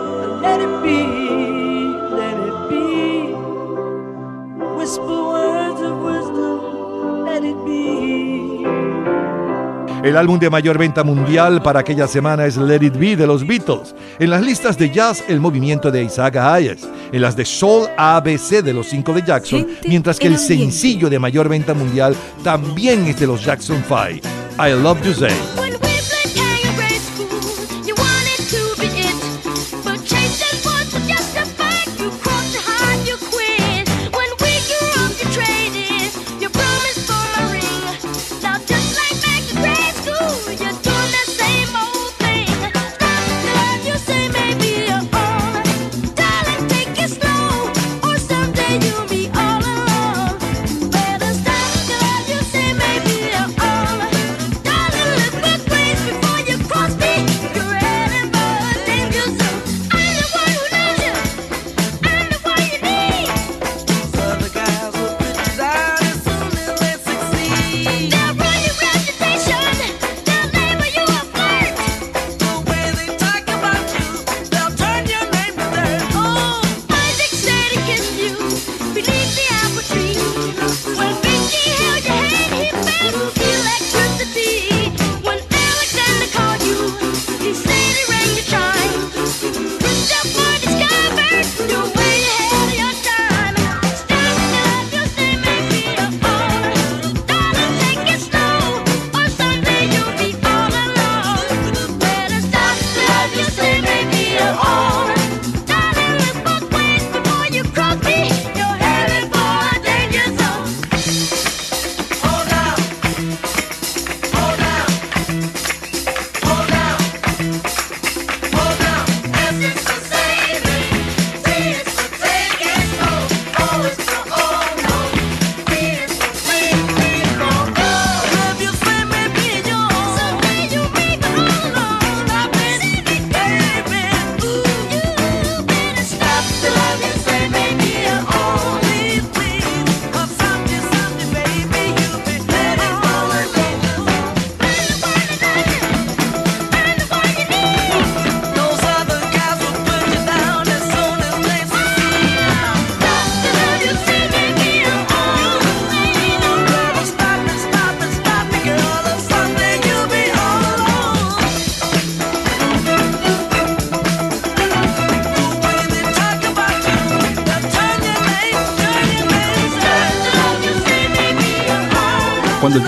El álbum de mayor venta mundial para aquella semana es Let It Be de los Beatles. En las listas de jazz, el movimiento de Isaac Hayes. En las de soul, ABC de los cinco de Jackson. Mientras que el sencillo de mayor venta mundial también es de los Jackson 5. I Love You Say.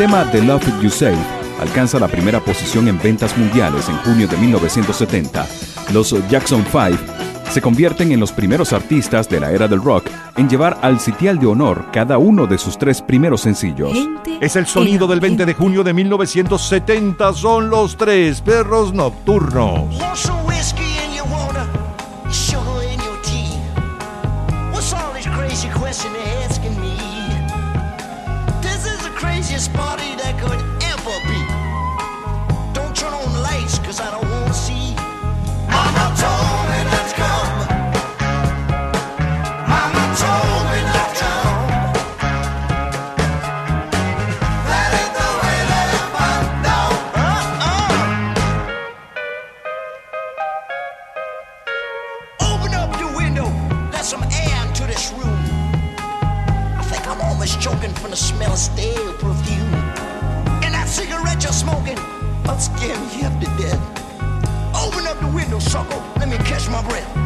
Tema The Love You Say alcanza la primera posición en ventas mundiales en junio de 1970, los Jackson 5 se convierten en los primeros artistas de la era del rock en llevar al sitial de honor cada uno de sus tres primeros sencillos. Es el sonido del 20 de junio de 1970. Son los tres perros nocturnos. Of stale perfume. And that cigarette you're smoking, will scare me half to death. Open up the window, sucker, let me catch my breath.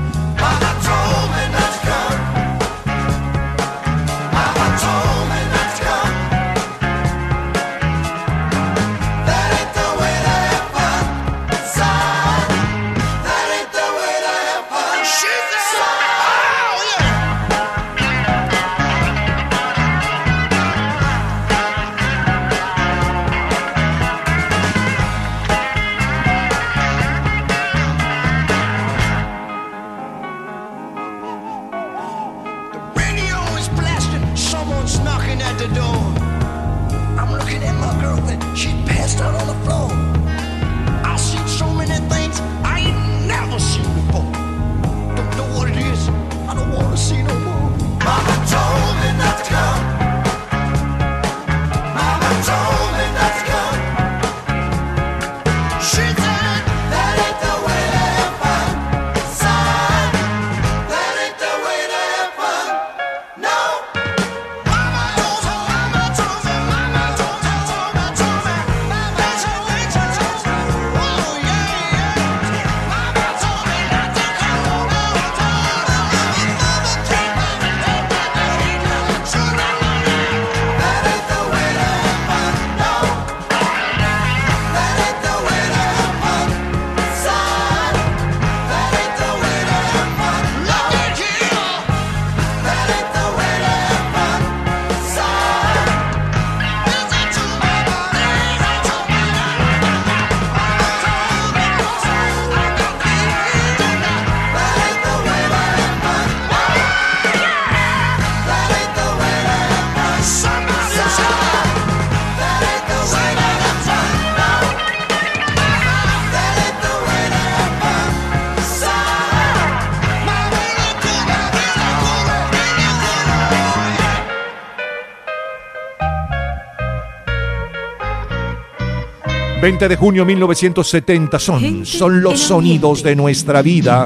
20 de junio 1970 son, son los sonidos de nuestra vida.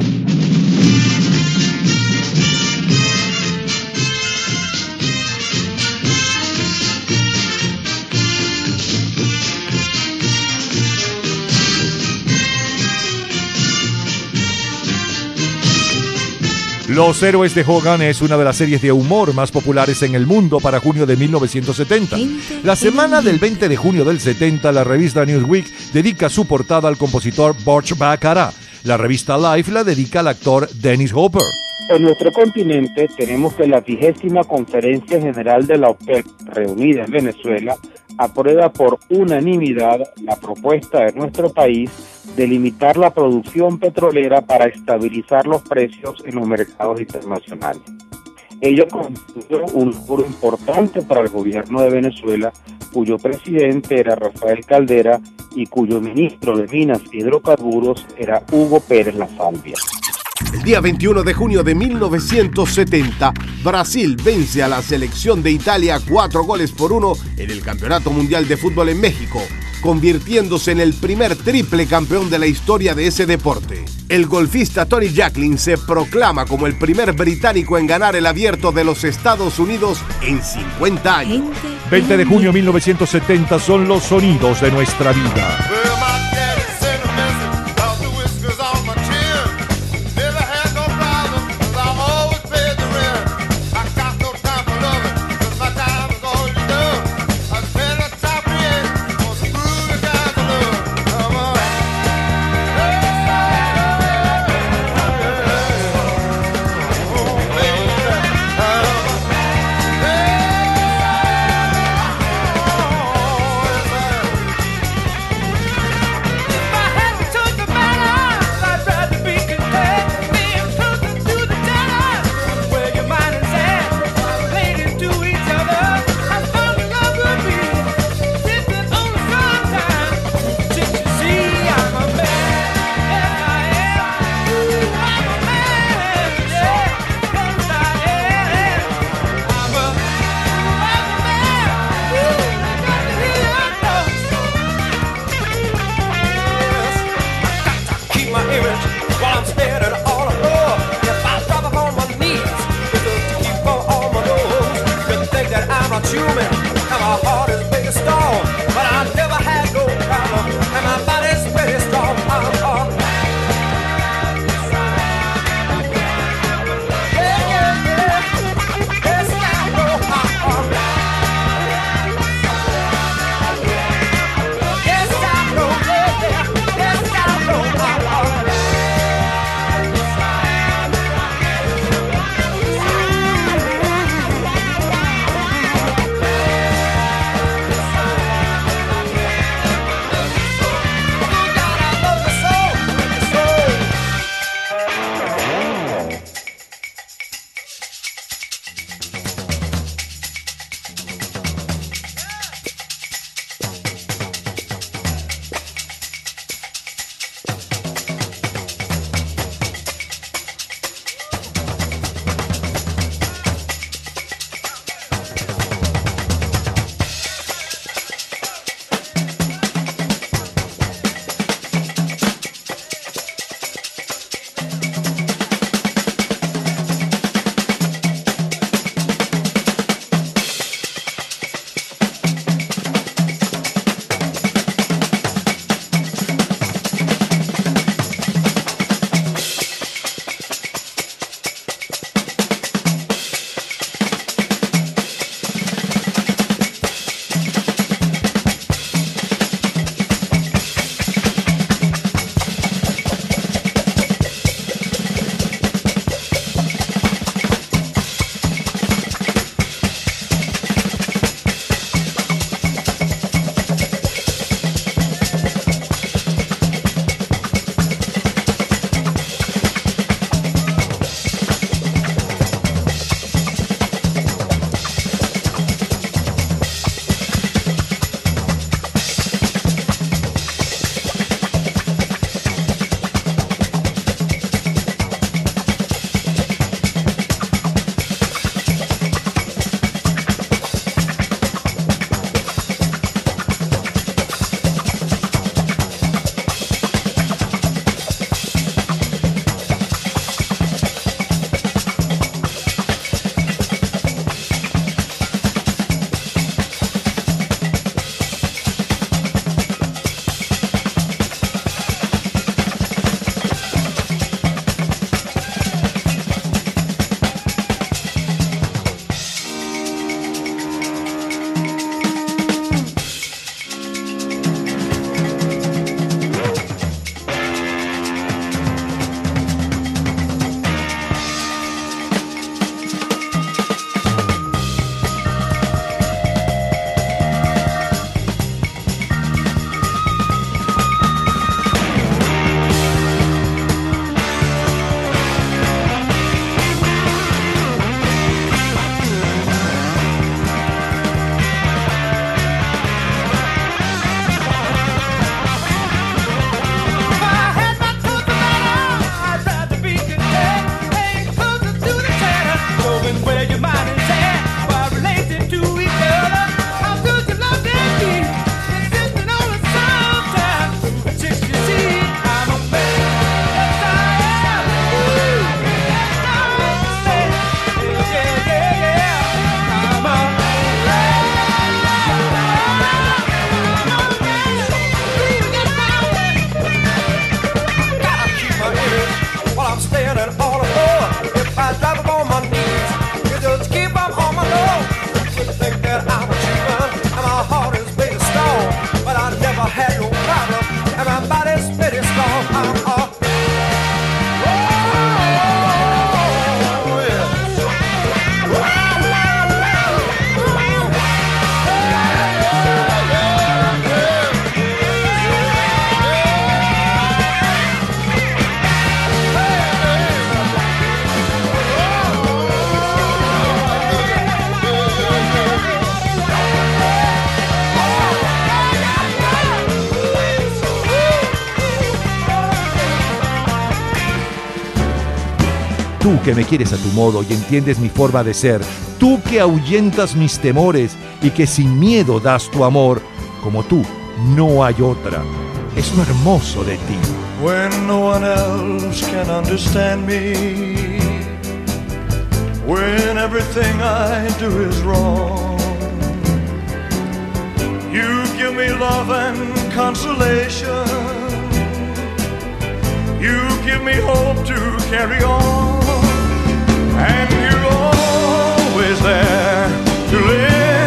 Los Héroes de Hogan es una de las series de humor más populares en el mundo para junio de 1970. La semana del 20 de junio del 70, la revista Newsweek dedica su portada al compositor Butch Bacharach. La revista Life la dedica al actor Dennis Hopper. En nuestro continente tenemos que la vigésima conferencia general de la OPEP, reunida en Venezuela, aprueba por unanimidad la propuesta de nuestro país de limitar la producción petrolera para estabilizar los precios en los mercados internacionales. Ello constituyó un logro importante para el gobierno de Venezuela, cuyo presidente era Rafael Caldera y cuyo ministro de Minas y Hidrocarburos era Hugo Pérez La Salvia. El día 21 de junio de 1970, Brasil vence a la selección de Italia cuatro goles por uno en el Campeonato Mundial de Fútbol en México, convirtiéndose en el primer triple campeón de la historia de ese deporte. El golfista Tony Jacklin se proclama como el primer británico en ganar el abierto de los Estados Unidos en 50 años. 20 de junio 1970 son los sonidos de nuestra vida. Que me quieres a tu modo y entiendes mi forma de ser, tú que ahuyentas mis temores y que sin miedo das tu amor, como tú no hay otra. Es lo hermoso de ti. when no one else can understand me, when everything I do is wrong. You give me love and consolation. You give me hope to carry on. And you're always there to lend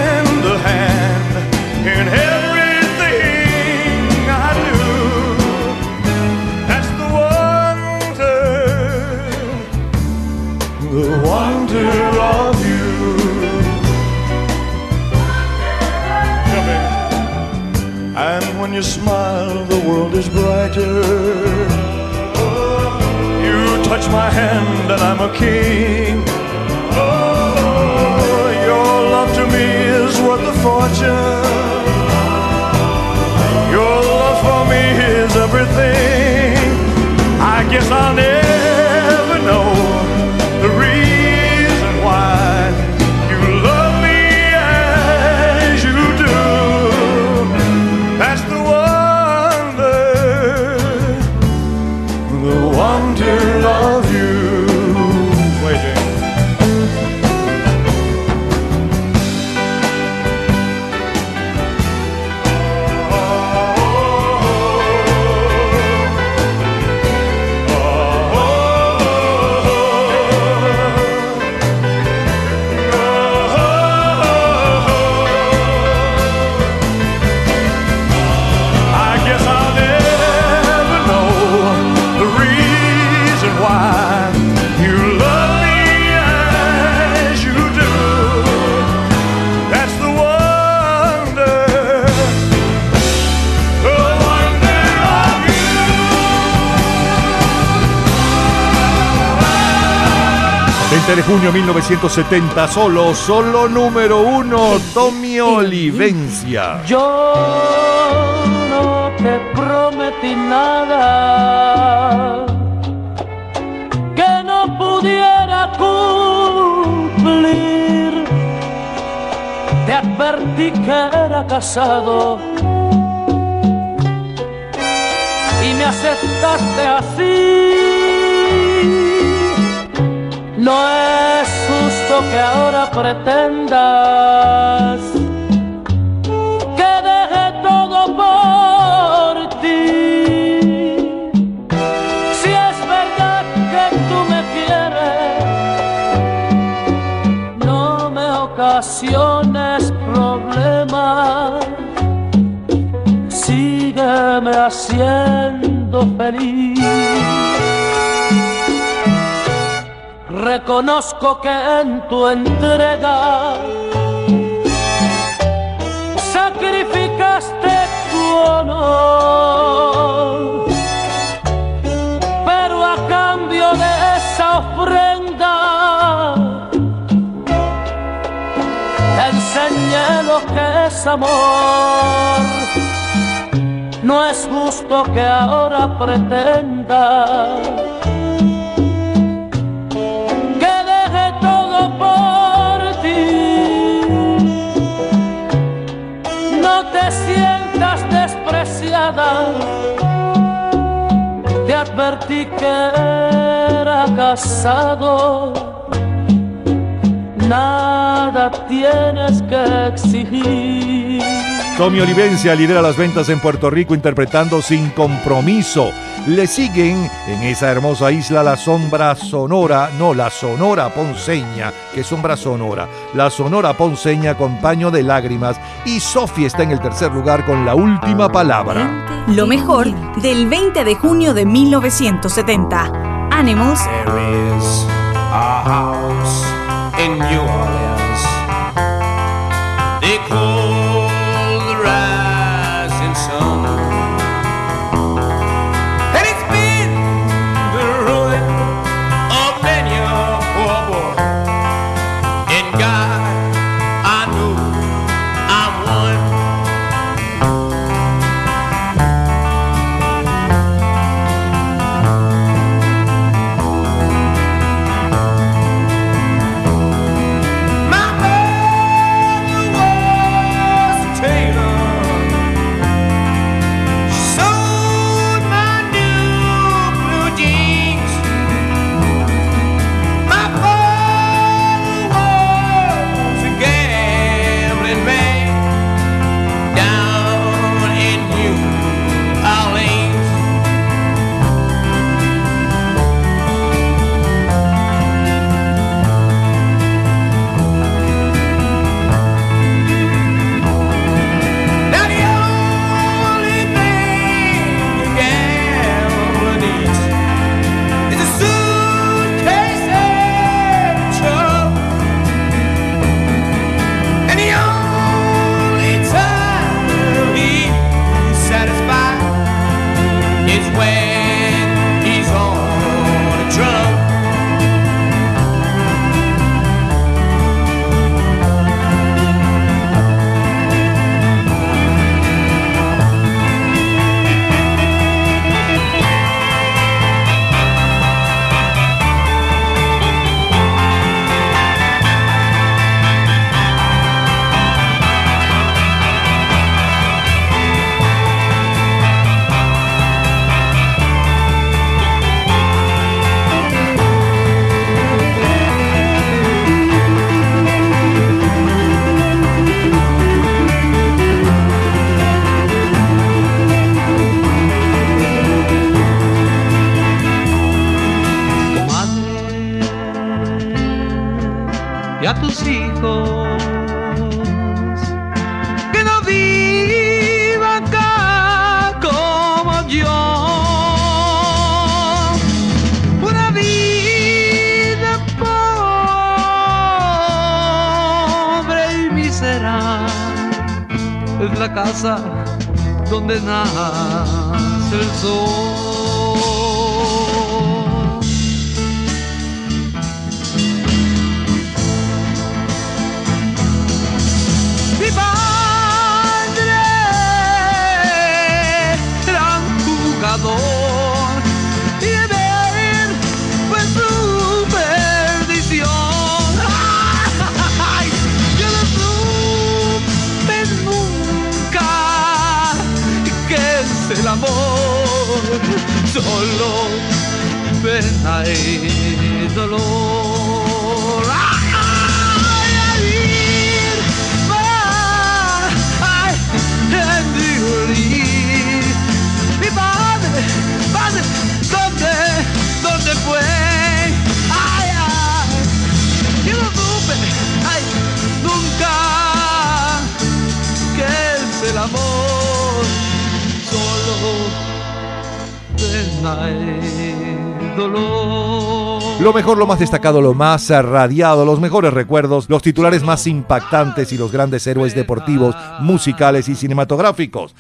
1970, solo, solo número uno, Tommy Olivencia. Yo no te prometí nada que no pudiera cumplir. Te advertí que era casado que ahora pretendas que deje todo por ti. Si es verdad que tú me quieres, no me ocasiones problemas. Sígueme haciendo feliz. Reconozco que en tu entrega sacrificaste tu honor, pero a cambio de esa ofrenda te enseñé lo que es amor. No es justo que ahora pretenda Te advertí que era casado. Nada tienes que exigir. Tommy Olivencia lidera las ventas en Puerto Rico interpretando Sin Compromiso. Le siguen en esa hermosa isla la sombra sonora, no, la sonora ponceña, que sombra sonora, la sonora ponceña con paño de lágrimas y Sophie está en el tercer lugar con la última palabra. Lo mejor del 20 de junio de 1970. Animals. There is a house in. Mejor, lo más destacado, lo más radiado, los mejores recuerdos, los titulares más impactantes y los grandes héroes deportivos, musicales y cinematográficos.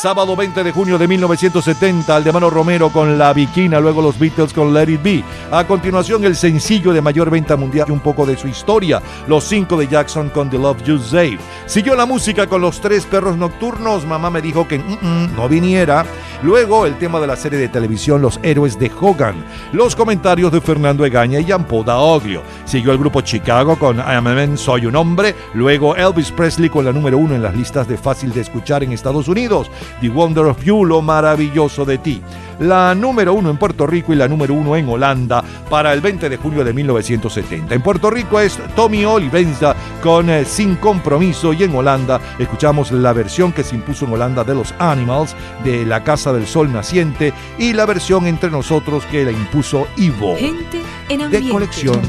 Sábado 20 de junio de 1970, Aldemano Romero con La Viquina, luego los Beatles con Let It Be. A continuación, el sencillo de mayor venta mundial y un poco de su historia, Los Cinco de Jackson con The Love You Save. Siguió la música con Los Tres Perros Nocturnos, mamá me dijo que mm, mm, no viniera. Luego, el tema de la serie de televisión Los Héroes de Hogan. Los comentarios de Fernando Egaña y Jean-Paul Daoglio. Siguió el grupo Chicago con I a Man, Soy un Hombre. Luego Elvis Presley con la número uno en las listas de fácil de escuchar en Estados Unidos. The Wonder of You, Lo Maravilloso de Ti. La número uno en Puerto Rico y la número uno en Holanda para el 20 de junio de 1970. En Puerto Rico es Tommy Olivenza con eh, Sin Compromiso y en Holanda escuchamos la versión que se impuso en Holanda de los Animals de La Casa del Sol Naciente y la versión entre nosotros que la impuso Ivo Gente en de ambiente. colección.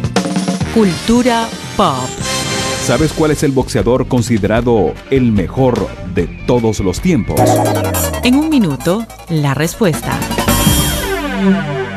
Cultura pop. ¿Sabes cuál es el boxeador considerado el mejor de todos los tiempos? En un minuto, la respuesta.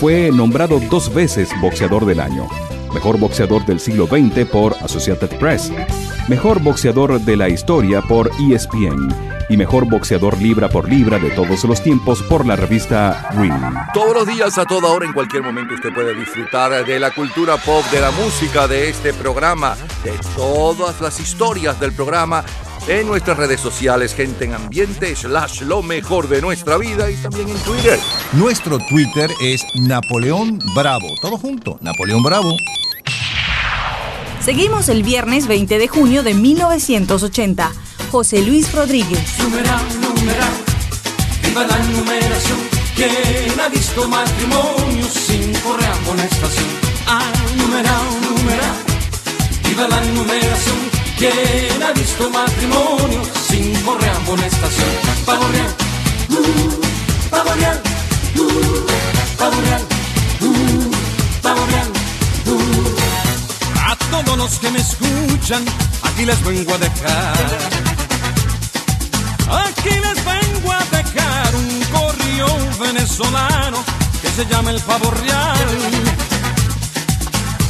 fue nombrado dos veces boxeador del año. Mejor boxeador del siglo XX por Associated Press. Mejor boxeador de la historia por ESPN. Y mejor boxeador libra por libra de todos los tiempos por la revista Ring. Todos los días, a toda hora, en cualquier momento, usted puede disfrutar de la cultura pop, de la música, de este programa, de todas las historias del programa en nuestras redes sociales, gente en ambiente, slash lo mejor de nuestra vida y también en Twitter. Nuestro Twitter es Napoleón Bravo. Todo junto, Napoleón Bravo. Seguimos el viernes 20 de junio de 1980. José Luis Rodríguez. Numeral, numeral, viva la numeración. ¿Quién ha visto matrimonio sin correa amonestación? Ah, numeral, numeral, viva la numeración. ¿Quién ha visto matrimonio sin correa amonestación? Pavo real, uh, pavo real, uh, pavo real, uh, pavo real, uh. A todos los que me escuchan, aquí les vengo a dejar. Aquí les vengo a dejar un corrillo venezolano que se llama el pavo real.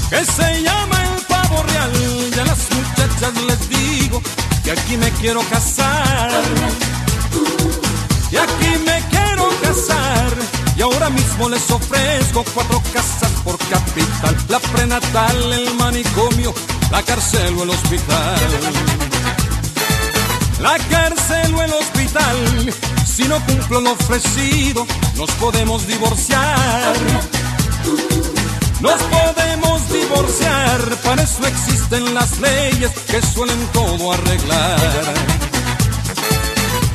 Que se llama el pavo real. Y a las muchachas les digo que aquí me quiero casar. Y aquí me quiero casar. Y ahora mismo les ofrezco cuatro casas por capital. La prenatal, el manicomio, la cárcel o el hospital la cárcel o el hospital. Si no cumplo lo ofrecido, nos podemos divorciar. Nos podemos divorciar, para eso existen las leyes que suelen todo arreglar.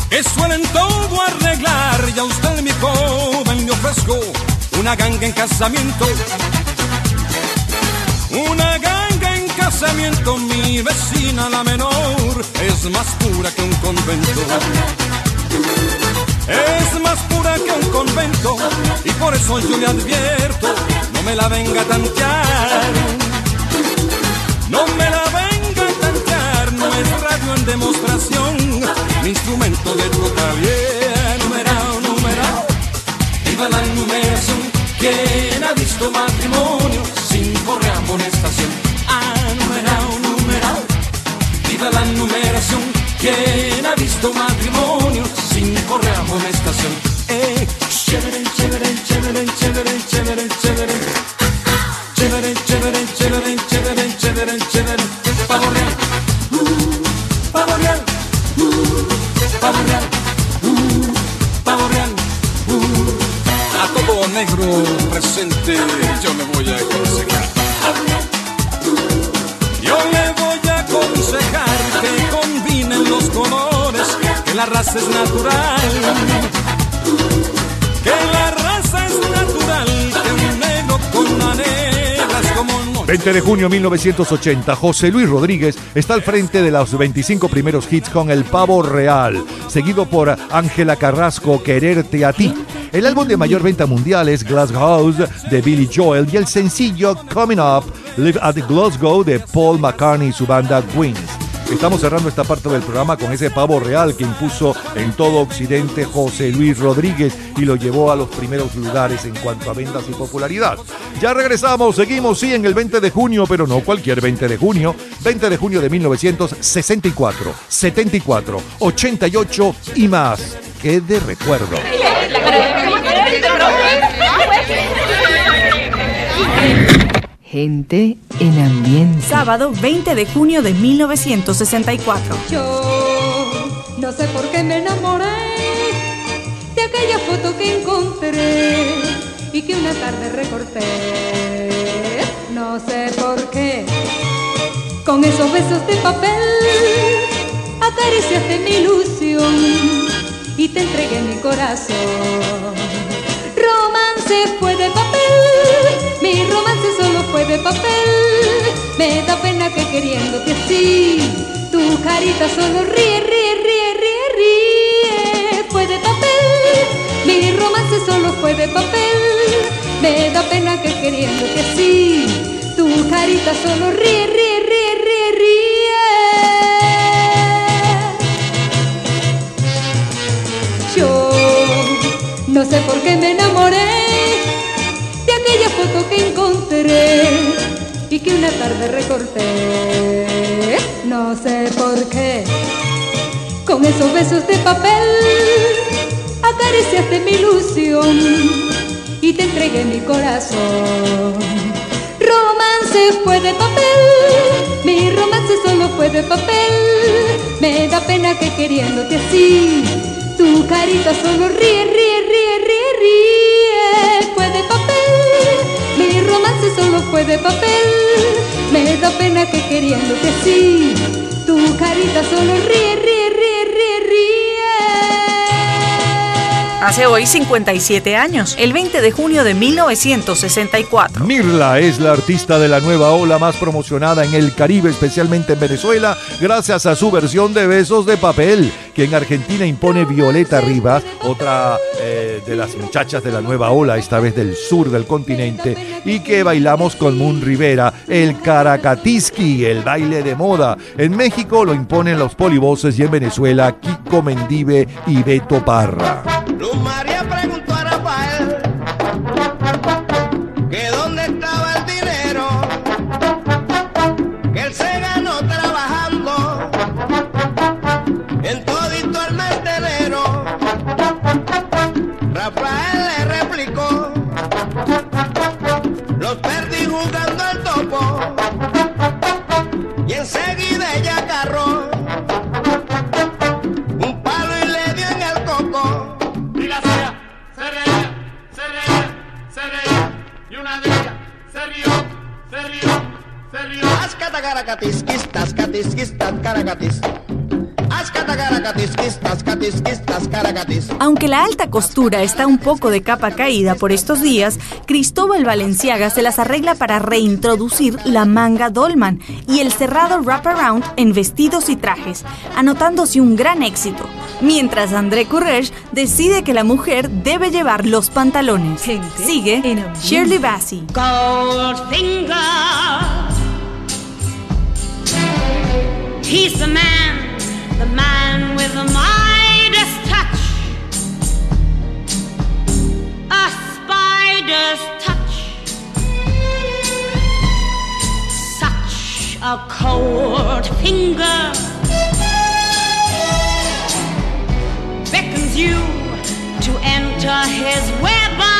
Que suelen todo arreglar, y a usted mi joven le ofrezco una ganga en casamiento. Una ganga en casamiento, mi vecina la menor es más pura que un convento. Es más pura que un convento y por eso yo le advierto, me la venga a tantear. No me la venga a tantear, no es radio en demostración, mi instrumento de tocar. Yeah, numerado, numerado, viva la numeración. ¿Quién ha visto matrimonio sin correa amonestación? Ah, numerado, numerado, viva la numeración. ¿Quién ha visto matrimonio sin correa amonestación? Eh, la raza es natural. 20 de junio de 1980, José Luis Rodríguez está al frente de los 25 primeros hits con El Pavo Real, seguido por Ángela Carrasco, Quererte a ti. El álbum de mayor venta mundial es Glass House de Billy Joel y el sencillo Coming Up, Live at Glasgow de Paul McCartney y su banda Wings. Estamos cerrando esta parte del programa con ese pavo real que impuso en todo Occidente José Luis Rodríguez y lo llevó a los primeros lugares en cuanto a ventas y popularidad. Ya regresamos, seguimos sí en el 20 de junio, pero no cualquier 20 de junio, 20 de junio de 1964, 74, 88 y más. Que de recuerdo. Gente en ambiente. Sábado 20 de junio de 1964. Yo no sé por qué me enamoré de aquella foto que encontré y que una tarde recorté. No sé por qué, con esos besos de papel acariciaste mi ilusión y te entregué mi corazón. Romance fue de papel, mi romance solo fue de papel. Me da pena que queriéndote así, tu carita solo ríe, ríe, ríe, ríe, ríe. Fue de papel, mi romance solo fue de papel. Me da pena que queriéndote así, tu carita solo ríe, ríe, ríe, ríe, ríe. No sé por qué me enamoré de aquella foto que encontré y que una tarde recorté. No sé por qué, con esos besos de papel acariciaste mi ilusión y te entregué mi corazón. Romance fue de papel, mi romance solo fue de papel. Me da pena que queriéndote así, tu carita solo ríe, ríe, ríe, ríe, ríe. Fue de papel, mi romance solo fue de papel. Me da pena que queriéndote así, tu carita solo ríe, ríe, ríe, Hace hoy 57 años, el 20 de junio de 1964. Mirla es la artista de la nueva ola más promocionada en el Caribe, especialmente en Venezuela, gracias a su versión de Besos de Papel, que en Argentina impone Violeta Rivas, otra eh, de las muchachas de la nueva ola, esta vez del sur del continente, y que bailamos con Moon Rivera, el Caracatiski, el baile de moda. En México lo imponen los polivoces y en Venezuela Kiko Mendive y Beto Parra. Luz María Aunque la alta costura está un poco de capa caída por estos días, Cristóbal Valenciaga se las arregla para reintroducir la manga dolman y el cerrado wraparound en vestidos y trajes, anotándose un gran éxito, mientras André Courrèges decide que la mujer debe llevar los pantalones. Sigue Shirley Bassey. He's the man, the man with the Midas a cold finger beckons you to enter his web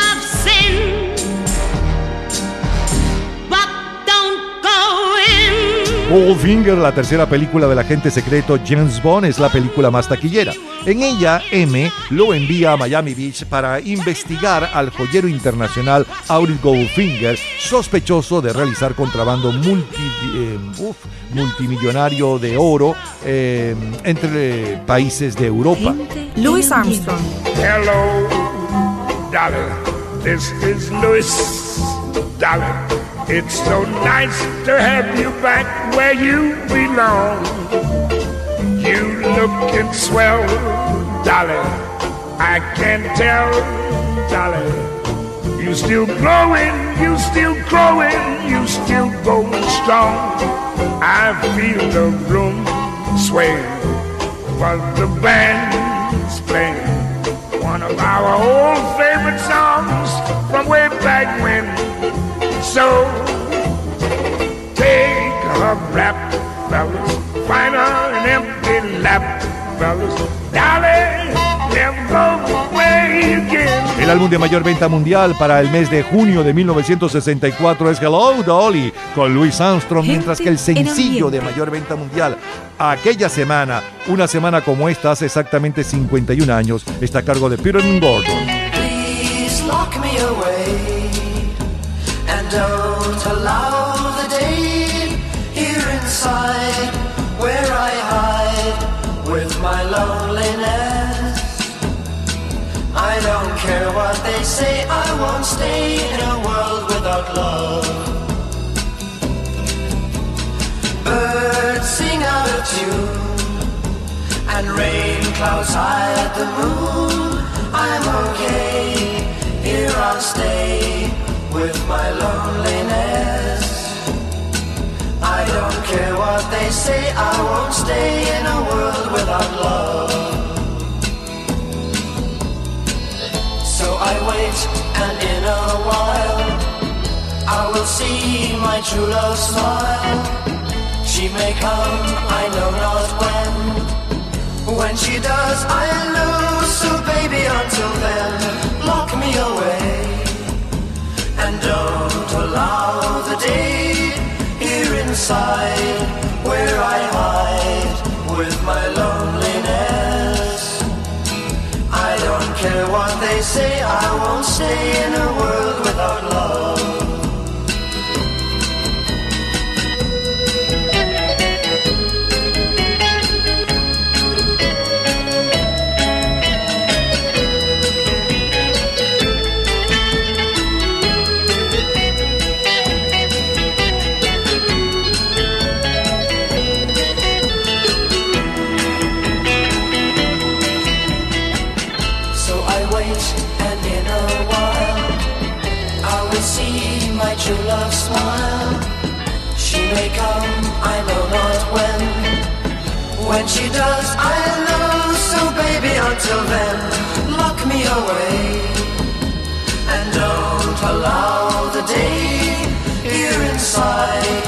Goldfinger, la tercera película del agente secreto James Bond, es la película más taquillera. En ella, M lo envía a Miami Beach para investigar al joyero internacional Audie Goldfinger, sospechoso de realizar contrabando multi, eh, uf, multimillonario de oro eh, entre países de Europa. Louis Armstrong. Hello, darling. This is Louis, darling. It's so nice to have you back where you belong. You looking swell, darling. I can tell, darling. You still glowing, you still growing, you still going strong. I feel the room sway, but the band's playing one of our old favorite songs from way back when. So. Take a rap, fellas, find an empty lap, fellas, darling, never go away again. El álbum de mayor venta mundial para el mes de junio de 1964 es Hello Dolly con Louis Armstrong, mientras que el sencillo de mayor venta mundial aquella semana, una semana como esta hace exactamente 51 años, está a cargo de Peter Gordon. Please lock me away don't allow the day here inside where I hide with my loneliness. I don't care what they say, I won't stay in a world without love. Birds sing out of tune and rain clouds hide the moon. I'm okay, here I'll stay with my loneliness. I don't care what they say, I won't stay in a world without love. So I wait, and in a while, I will see my true love smile. She may come, I know not when. When she does, I'll lose. So baby, until then, lock me away. And don't allow the day here inside where I hide with my loneliness. I don't care what they say, I won't stay in a world without love. When she does, I'll know. So baby, until then, lock me away. And don't allow the day here inside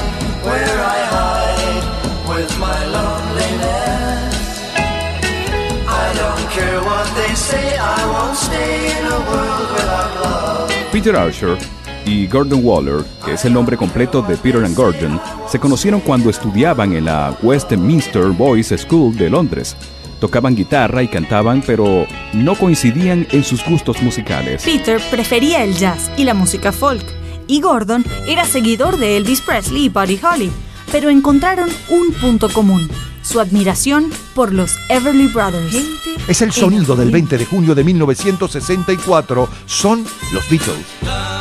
where I hide with my loneliness. I don't care what they say, I won't stay in a world without love. Peter Archer y Gordon Waller, que es el nombre completo de Peter and Gordon, se conocieron cuando estudiaban en la Westminster Boys School de Londres. Tocaban guitarra y cantaban, pero no coincidían en sus gustos musicales. Peter prefería el jazz y la música folk, y Gordon era seguidor de Elvis Presley y Buddy Holly. pero encontraron un punto común, su admiración por los Everly Brothers. Es el sonido del 20 de junio de 1964. Son los Beatles.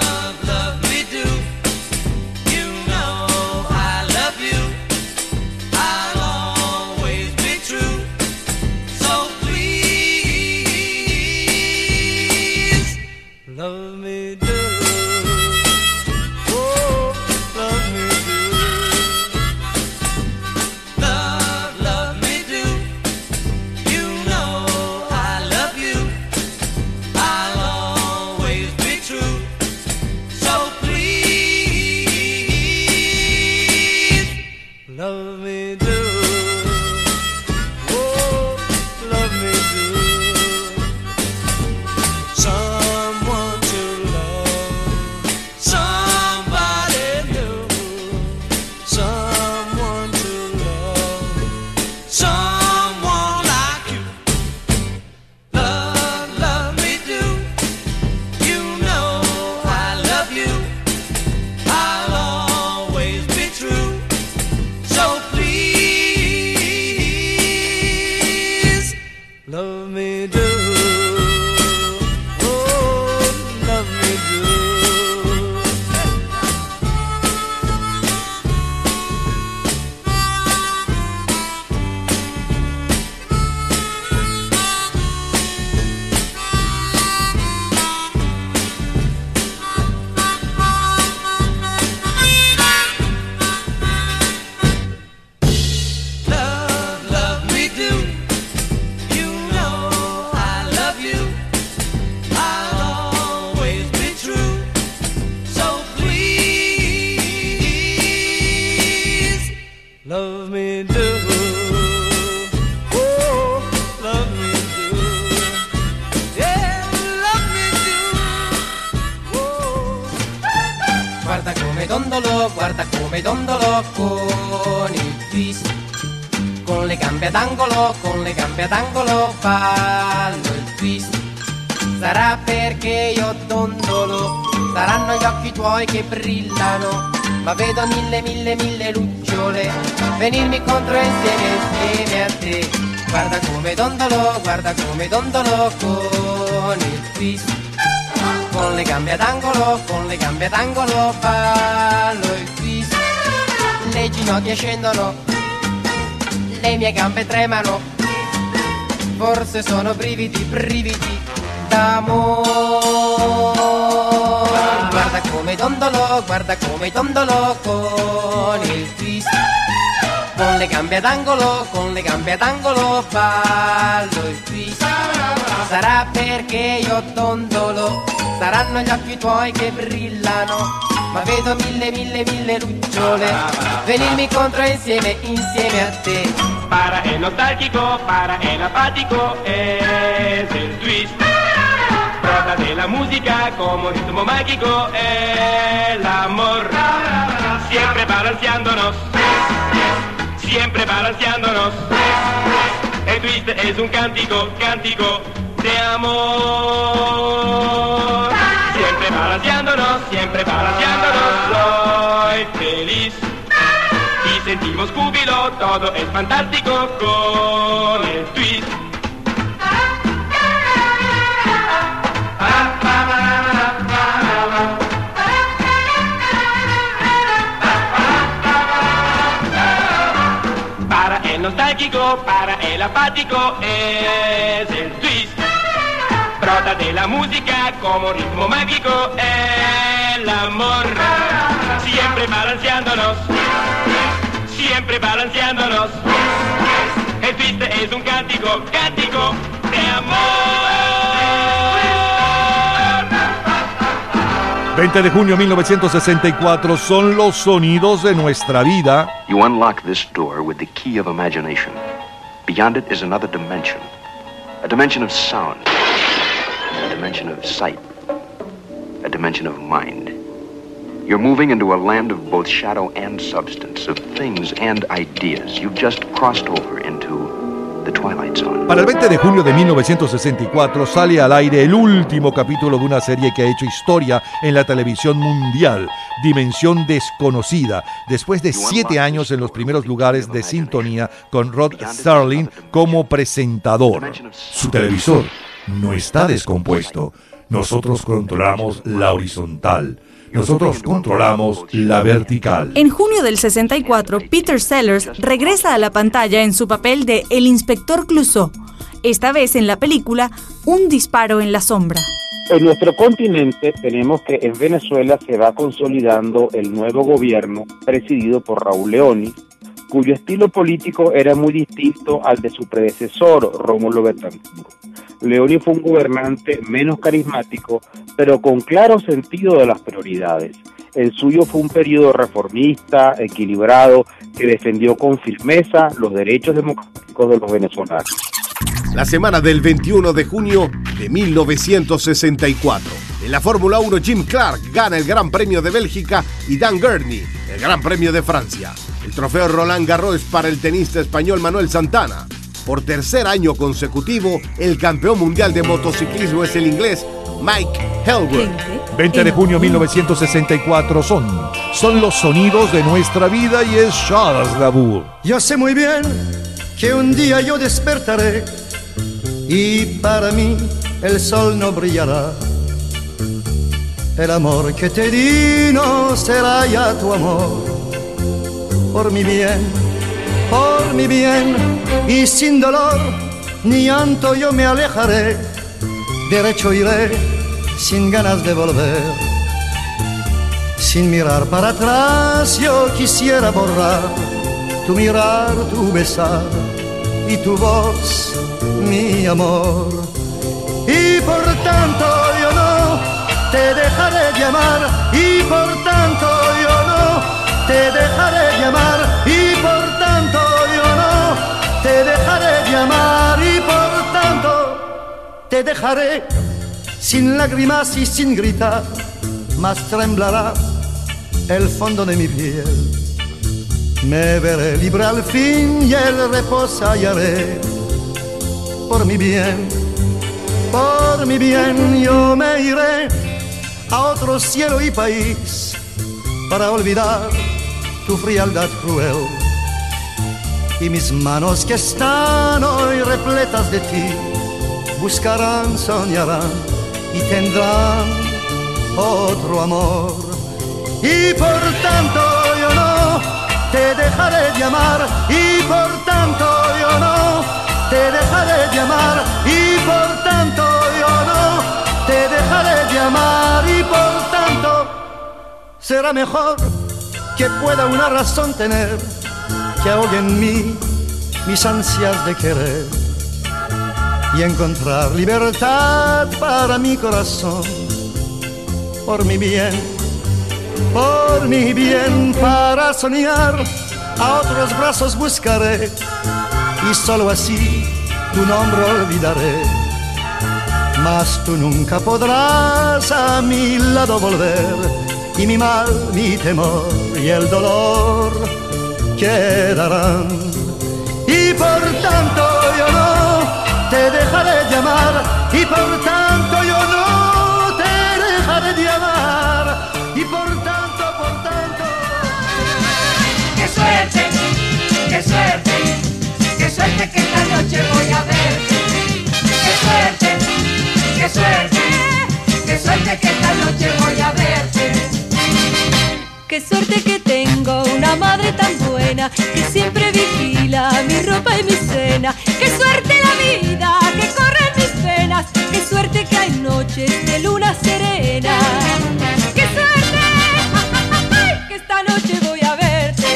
Mie gambe tremano. Forse sono brividi, brividi d'amore. Guarda come dondolo, guarda come dondolo con il twist. Con le gambe ad angolo, con le gambe ad angolo ballo il twist. Sarà perché io dondolo, saranno gli occhi tuoi che brillano. Ma vedo mille, mille, mille lucciole venirmi incontro insieme, insieme a te. Para el nostálgico, para el apático es el twist. Brota de la música como ritmo mágico el amor. Siempre balanceándonos, siempre balanceándonos. El twist es un cántico, cántico de amor. Siempre balanceándonos, siempre balanceándonos, soy feliz. Sentimos júbilo, todo es fantástico con el twist. Para el nostálgico, para el apático es el twist. Brota de la música como ritmo mágico el amor. Siempre balanceándonos, siempre balanceándonos. El twist es un cántico, cántico de amor. 20 de junio de 1964 son los sonidos de nuestra vida. You unlock this door with the key of imagination. Beyond it is another dimension. A dimension of sound. A dimension of sight. A dimension of mind. You're moving into a land of both shadow and substance, of things and ideas. You've just crossed over into The Twilight Zone. Para el 20 de julio de 1964 sale al aire el último capítulo de una serie que ha hecho historia en la televisión mundial, Dimensión Desconocida, después de siete años en los primeros lugares de sintonía con Rod Sterling como presentador. Su televisor no está descompuesto. Nosotros controlamos la horizontal. Nosotros controlamos la vertical. En junio del 64, Peter Sellers regresa a la pantalla en su papel de El inspector Clouseau, esta vez en la película Un disparo en la sombra. En nuestro continente tenemos que en Venezuela se va consolidando el nuevo gobierno presidido por Raúl Leoni, cuyo estilo político era muy distinto al de su predecesor, Rómulo Betancourt. Leoni fue un gobernante menos carismático, pero con claro sentido de las prioridades. El suyo fue un periodo reformista, equilibrado, que defendió con firmeza los derechos democráticos de los venezolanos. La semana del 21 de junio de 1964. En la Fórmula 1, Jim Clark gana el Gran Premio de Bélgica y Dan Gurney el Gran Premio de Francia. El trofeo Roland Garros para el tenista español Manuel Santana. Por tercer año consecutivo, el campeón mundial de motociclismo es el inglés Mike Helwood. 20 de junio de 1964 son, son los sonidos de nuestra vida y es Charles Gavour. Yo sé muy bien que un día yo despertaré y para mí el sol no brillará. El amor que te di no será ya tu amor. Por mi bien, por mi bien y sin dolor ni llanto yo me alejaré. Derecho iré sin ganas de volver. Sin mirar para atrás yo quisiera borrar tu mirar, tu besar y tu voz, mi amor. Y por tanto yo no te dejaré de amar y por tanto yo no te dejaré y por tanto yo no te dejaré de amar y por tanto te dejaré sin lágrimas y sin gritar, más temblará el fondo de mi piel. Me veré libre al fin y el reposo hallaré. Por mi bien, por mi bien yo me iré a otro cielo y país para olvidar tu frialdad cruel. Y mis manos que están hoy repletas de ti buscarán, soñarán y tendrán otro amor. Y por tanto yo no te dejaré de amar y por tanto yo no te dejaré de amar y por tanto yo no te dejaré de amar y por tanto será mejor que pueda una razón tener que ahogue en mí mis ansias de querer y encontrar libertad para mi corazón por mi bien por mi bien para soñar, a otros brazos buscaré y solo así tu nombre olvidaré. Mas tú nunca podrás a mi lado volver y mi mal, mi temor y el dolor quedarán. Y por tanto yo no te dejaré de amar y por tanto yo no te dejaré de amar y por tanto, por tanto. ¡Qué suerte! ¡Qué suerte! ¡Qué suerte que esta noche voy a verte! ¡Qué suerte! ¡Qué suerte! ¡Qué suerte que esta noche voy a verte! Qué suerte que tengo una madre tan buena que siempre vigila mi ropa y mi cena. Qué suerte la vida que corre en mis venas. Qué suerte que hay noches de luna serena. Qué suerte *laughs* que esta noche voy a verte.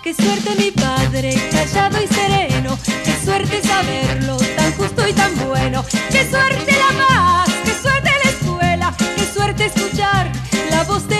Qué suerte mi padre callado y sereno. Qué suerte saberlo tan justo y tan bueno. Qué suerte la paz. Qué suerte la escuela. Qué suerte escuchar la voz de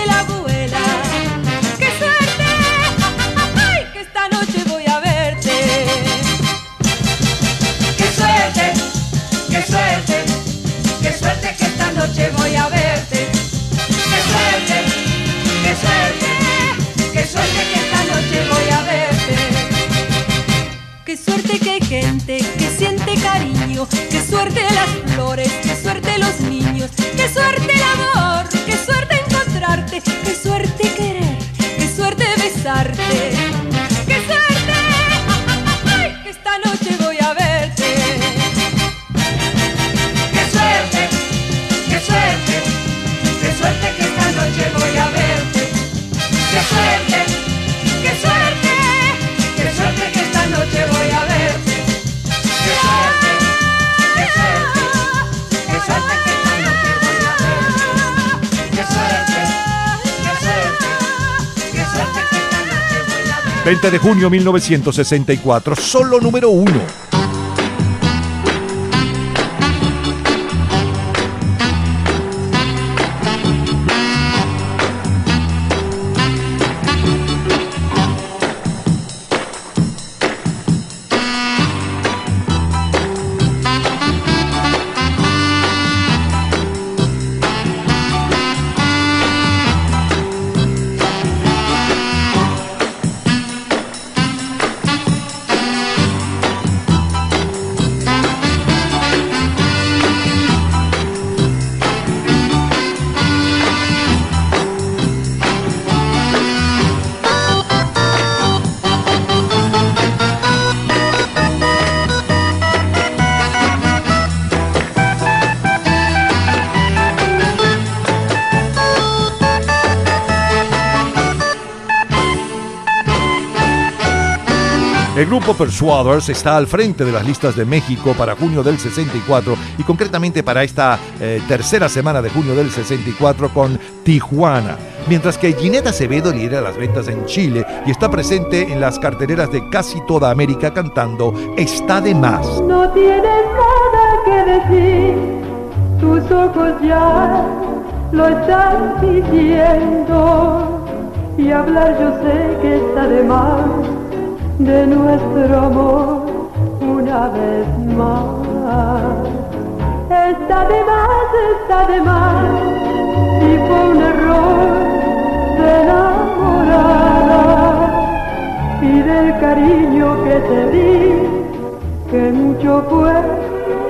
suerte! ¡Qué suerte que que gente que siente cariño. Qué suerte las flores, qué suerte los niños, qué suerte el amor, 20 de junio 1964, solo número uno. Grupo Persuaders está al frente de las listas de México para junio del 64 y concretamente para esta eh, tercera semana de junio del 64 con Tijuana. Mientras que Ginette Acevedo lidera las ventas en Chile y está presente en las carteleras de casi toda América cantando Está de más. No tienes nada que decir, tus ojos ya lo están diciendo. Y hablar yo sé que está de más de nuestro amor una vez más. Está de más, está de más, y fue un error de enamorada y del cariño que te di, que mucho fue,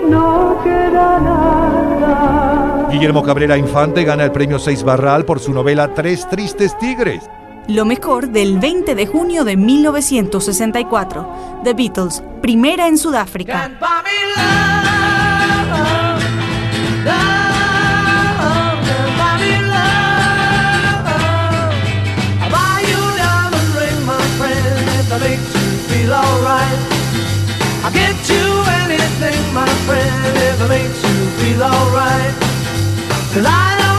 no queda nada. Guillermo Cabrera Infante gana el premio 6 Barral por su novela Tres Tristes Tigres. Lo mejor del 20 de junio de 1964. The Beatles, primera en Sudáfrica. Cause I don't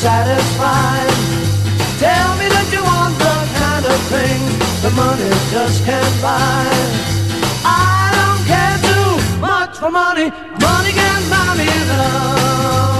satisfied. Tell me that you want the kind of thing the money just can't buy. I don't care too much for money. Money can buy me love.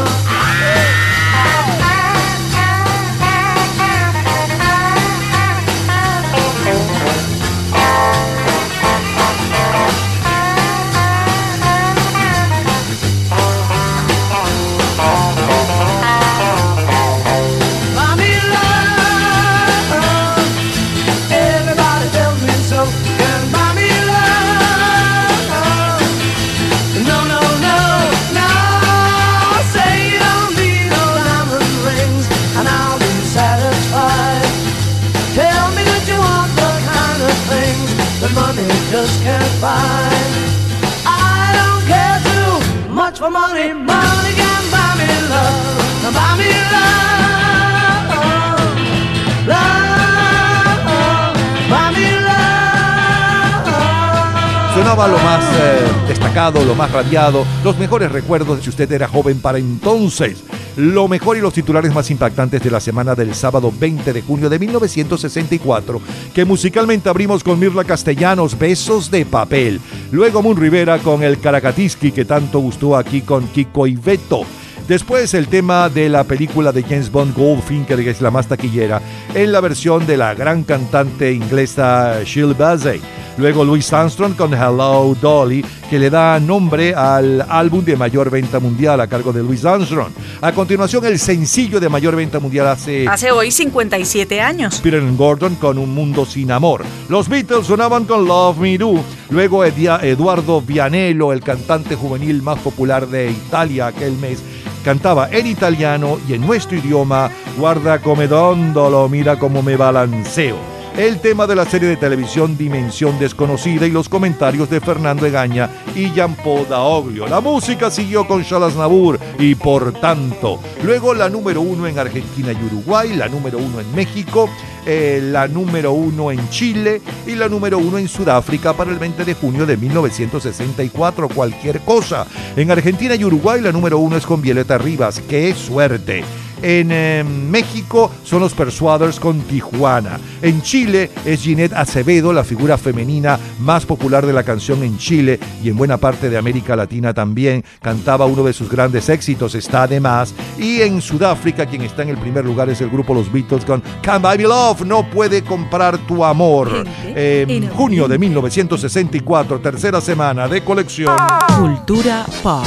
Sonaba lo más eh, destacado, lo más radiado, los mejores recuerdos de si usted era joven para entonces. Lo mejor y los titulares más impactantes de la semana del sábado 20 de junio de 1964, que musicalmente abrimos con Mirla Castellanos, Besos de Papel. Luego Moon Rivera con el Caracatiski, que tanto gustó aquí con Kiko y Beto. Después el tema de la película de James Bond Goldfinger, que es la más taquillera, en la versión de la gran cantante inglesa Shirley Bassey. Luego Louis Armstrong con Hello Dolly, que le da nombre al álbum de mayor venta mundial a cargo de Louis Armstrong. A continuación, el sencillo de mayor venta mundial hace Hace hoy 57 años. Peter Gordon con Un Mundo Sin Amor. Los Beatles sonaban con Love Me Do. Luego Eduardo Vianello, el cantante juvenil más popular de Italia aquel mes, cantaba en italiano y en nuestro idioma Guarda come dondolo, mira cómo me balanceo. El tema de la serie de televisión Dimensión Desconocida y los comentarios de Fernando Egaña y Jean-Paul Daoglio. La música siguió con Charles Nabur y por tanto. Luego la número uno en Argentina y Uruguay, la número uno en México, eh, la número uno en Chile y la número uno en Sudáfrica para el 20 de junio de 1964. Cualquier cosa. En Argentina y Uruguay la número uno es con Violeta Rivas. ¡Qué suerte! En eh, México son los Persuaders con Tijuana. En Chile es Ginette Acevedo, la figura femenina más popular de la canción en Chile y en buena parte de América Latina también. Cantaba uno de sus grandes éxitos, está además. Y en Sudáfrica, quien está en el primer lugar es el grupo Los Beatles con Can't Buy Me Love, no puede comprar tu amor. En junio de 1964, tercera semana de colección. Cultura pop.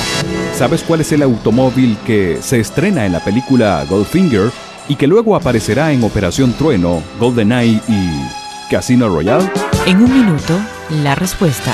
¿Sabes cuál es el automóvil que se estrena en la película Goldfinger y que luego aparecerá en Operación Trueno, GoldenEye y Casino Royale? En un minuto, la respuesta.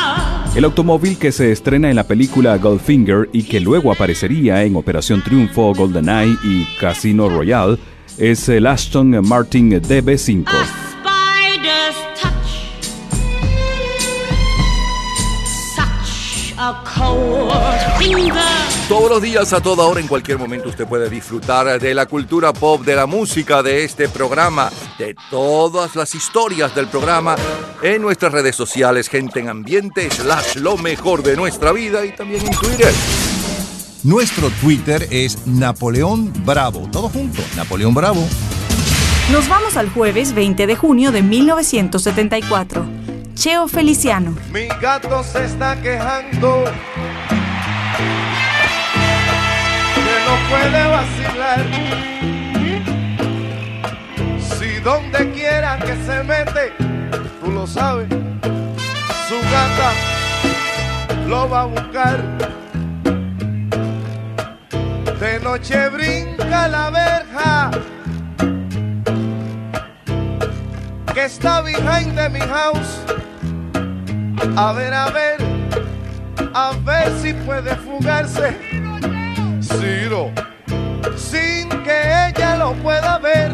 El automóvil que se estrena en la película Goldfinger y que luego aparecería en Operación Triunfo, GoldenEye y Casino Royale es el Aston Martin DB5. Spider's touch, such a. Todos los días, a toda hora, en cualquier momento, usted puede disfrutar de la cultura pop, de la música, de este programa, de todas las historias del programa en nuestras redes sociales, gente en ambiente, slash lo mejor de nuestra vida y también en Twitter. Nuestro Twitter es Napoleón Bravo. Todo junto, Napoleón Bravo. Nos vamos al jueves 20 de junio de 1974. Cheo Feliciano. Mi gato se está quejando puede vacilar. Si donde quiera que se mete, tú lo sabes, su gata lo va a buscar. De noche brinca la verja que está behind de mi house. A ver, a ver, a ver si puede fugarse. Sin que ella lo pueda ver.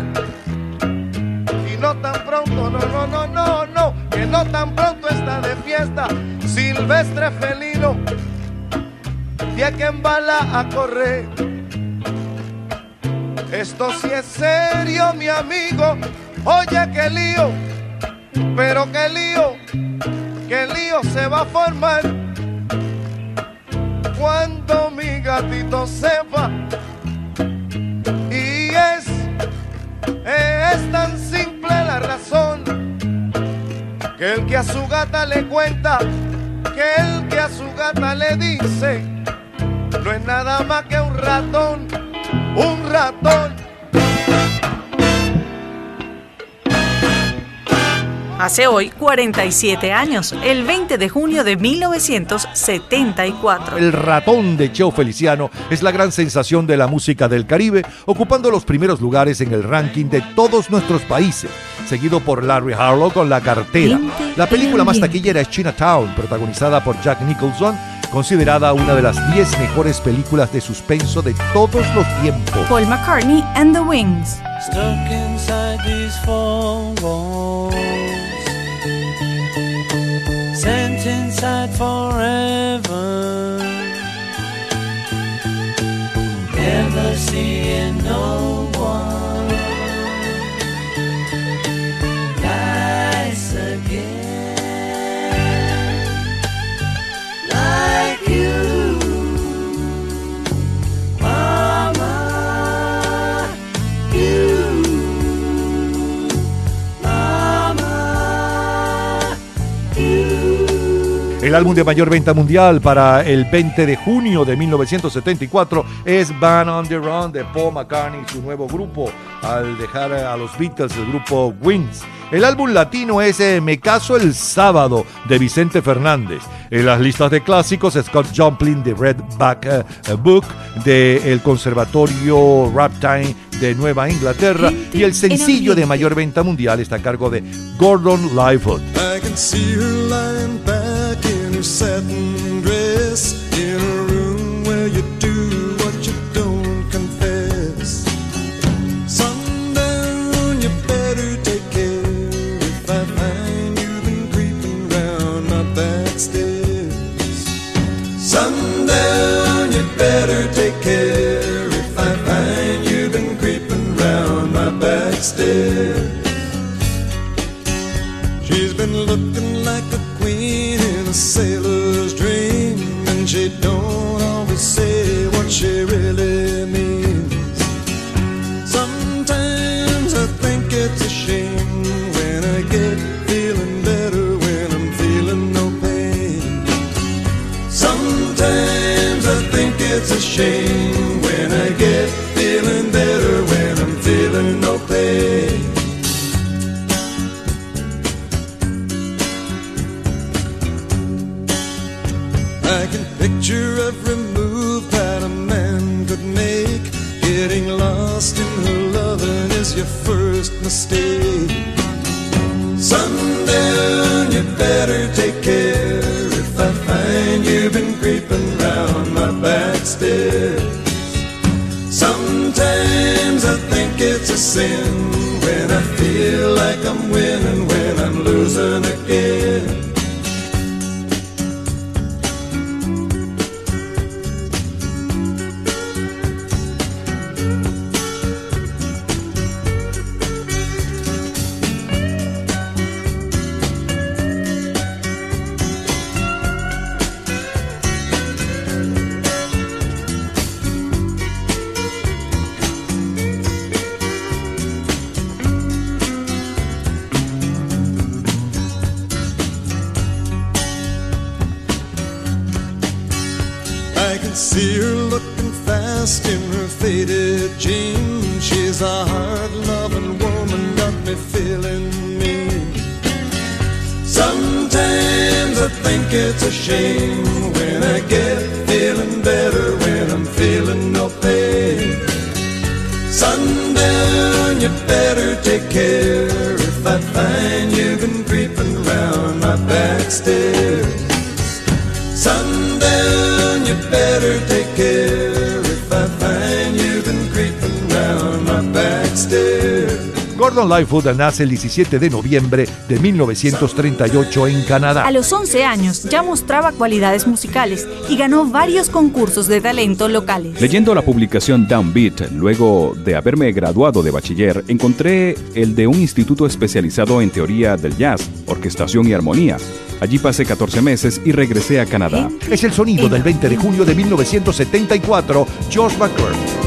Y no tan pronto, no, no, no, no, no, que no tan pronto está de fiesta. Silvestre felino, de que embala a correr. Esto sí es serio, mi amigo. Oye, qué lío, pero qué lío, qué lío se va a formar cuando mi gatito sepa. Y es, es tan simple la razón que el que a su gata le cuenta, que el que a su gata le dice, no es nada más que un ratón, un ratón. Hace hoy 47 años, el 20 de junio de 1974. El ratón de Cheo Feliciano es la gran sensación de la música del Caribe, ocupando los primeros lugares en el ranking de todos nuestros países, seguido por Larry Harlow con La Cartera. La película más taquillera es Chinatown, protagonizada por Jack Nicholson, considerada una de las 10 mejores películas de suspenso de todos los tiempos. Paul McCartney and the Wings. Stuck inside these four walls, sent inside forever. Never seeing no one El álbum de mayor venta mundial para el 20 de junio de 1974 es Band on the Run de Paul McCartney y su nuevo grupo al dejar a los Beatles el grupo Wings. El álbum latino es eh, Me caso el sábado de Vicente Fernández. En las listas de clásicos Scott Joplin de Red Back eh, Book del Conservatorio Raptime de Nueva Inglaterra y el sencillo de mayor venta mundial está a cargo de Gordon Lightfoot. Her satin dress in a room where you do what you don't confess. Sundown, you better take care if I find you've been creeping round my back stairs. Sundown, you better take care if I find you've been creeping round my back stairs. She's been looking sailor's dream, and she don't always say what she really means. Sometimes I think it's a shame when I get feeling better when I'm feeling no pain. Sometimes I think it's a shame first mistake. Sundown, you better take care if I find you've been creeping round my back stairs. Sometimes I think it's a sin when I feel like I'm winning when I'm losing again. She's a hard loving woman, got me feeling mean. Sometimes I think it's a shame when I get feeling better when I'm feeling no pain. Sundown, you better take care if I find you've been creeping round my back stairs. Sundown, you better take care Gordon Lightfoot nace el 17 de noviembre de 1938 en Canadá. A los 11 años ya mostraba cualidades musicales y ganó varios concursos de talento locales. Leyendo la publicación Downbeat, luego de haberme graduado de bachiller, encontré el de un instituto especializado en teoría del jazz, orquestación y armonía. Allí pasé 14 meses y regresé a Canadá. Es el sonido del 20 de junio de 1974, George McCurry.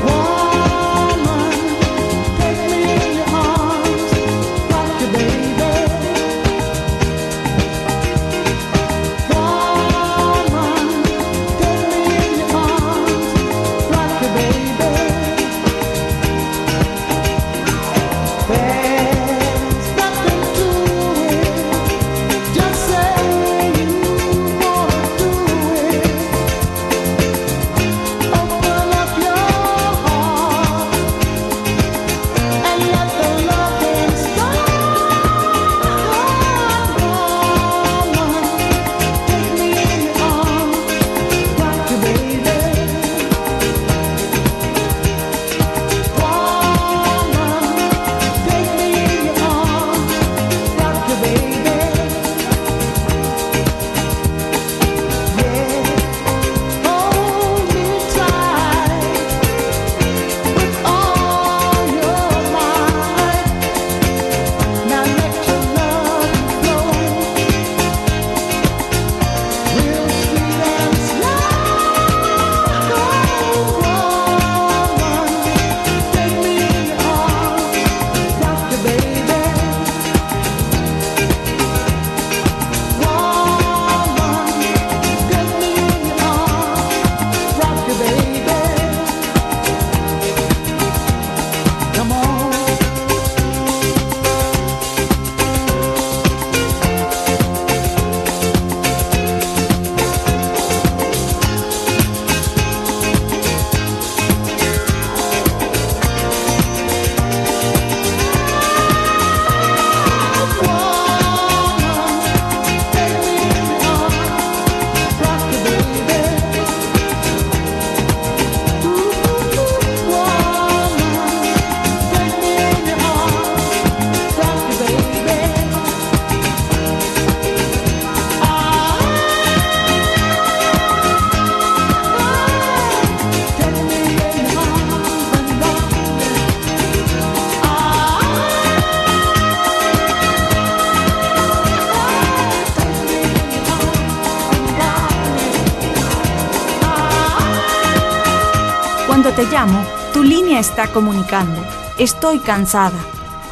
te llamo, tu línea está comunicando. Estoy cansada.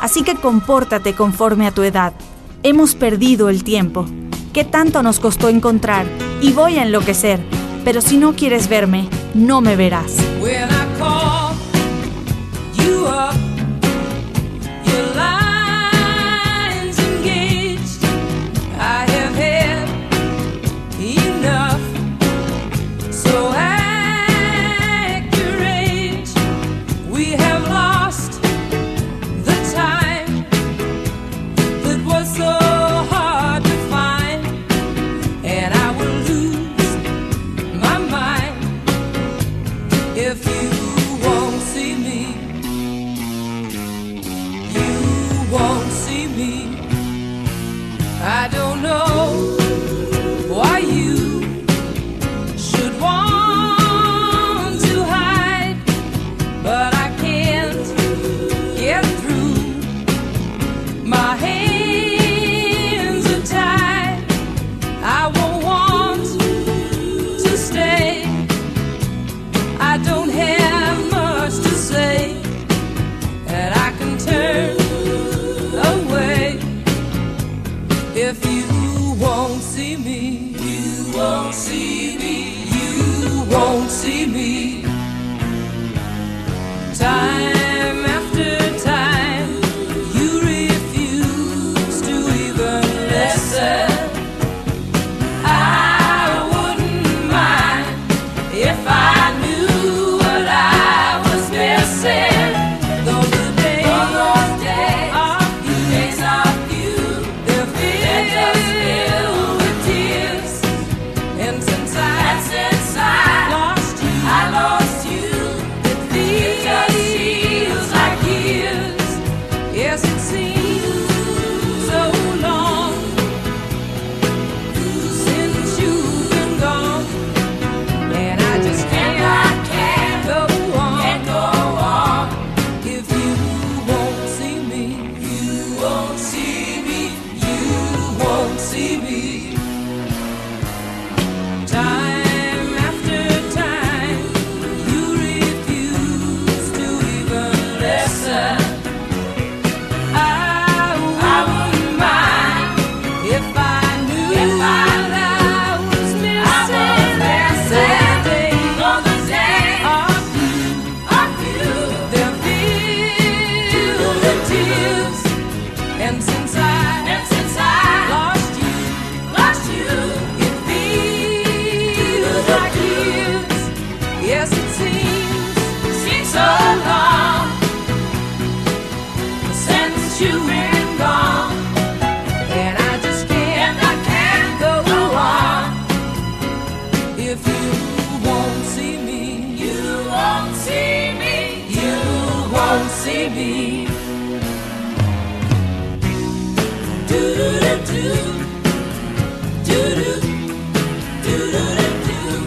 Así que compórtate conforme a tu edad. Hemos perdido el tiempo. ¿Qué tanto nos costó encontrar? Y voy a enloquecer. Pero si no quieres verme, no me verás.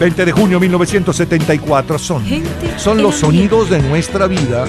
20 de junio 1974 son, son los sonidos de nuestra vida.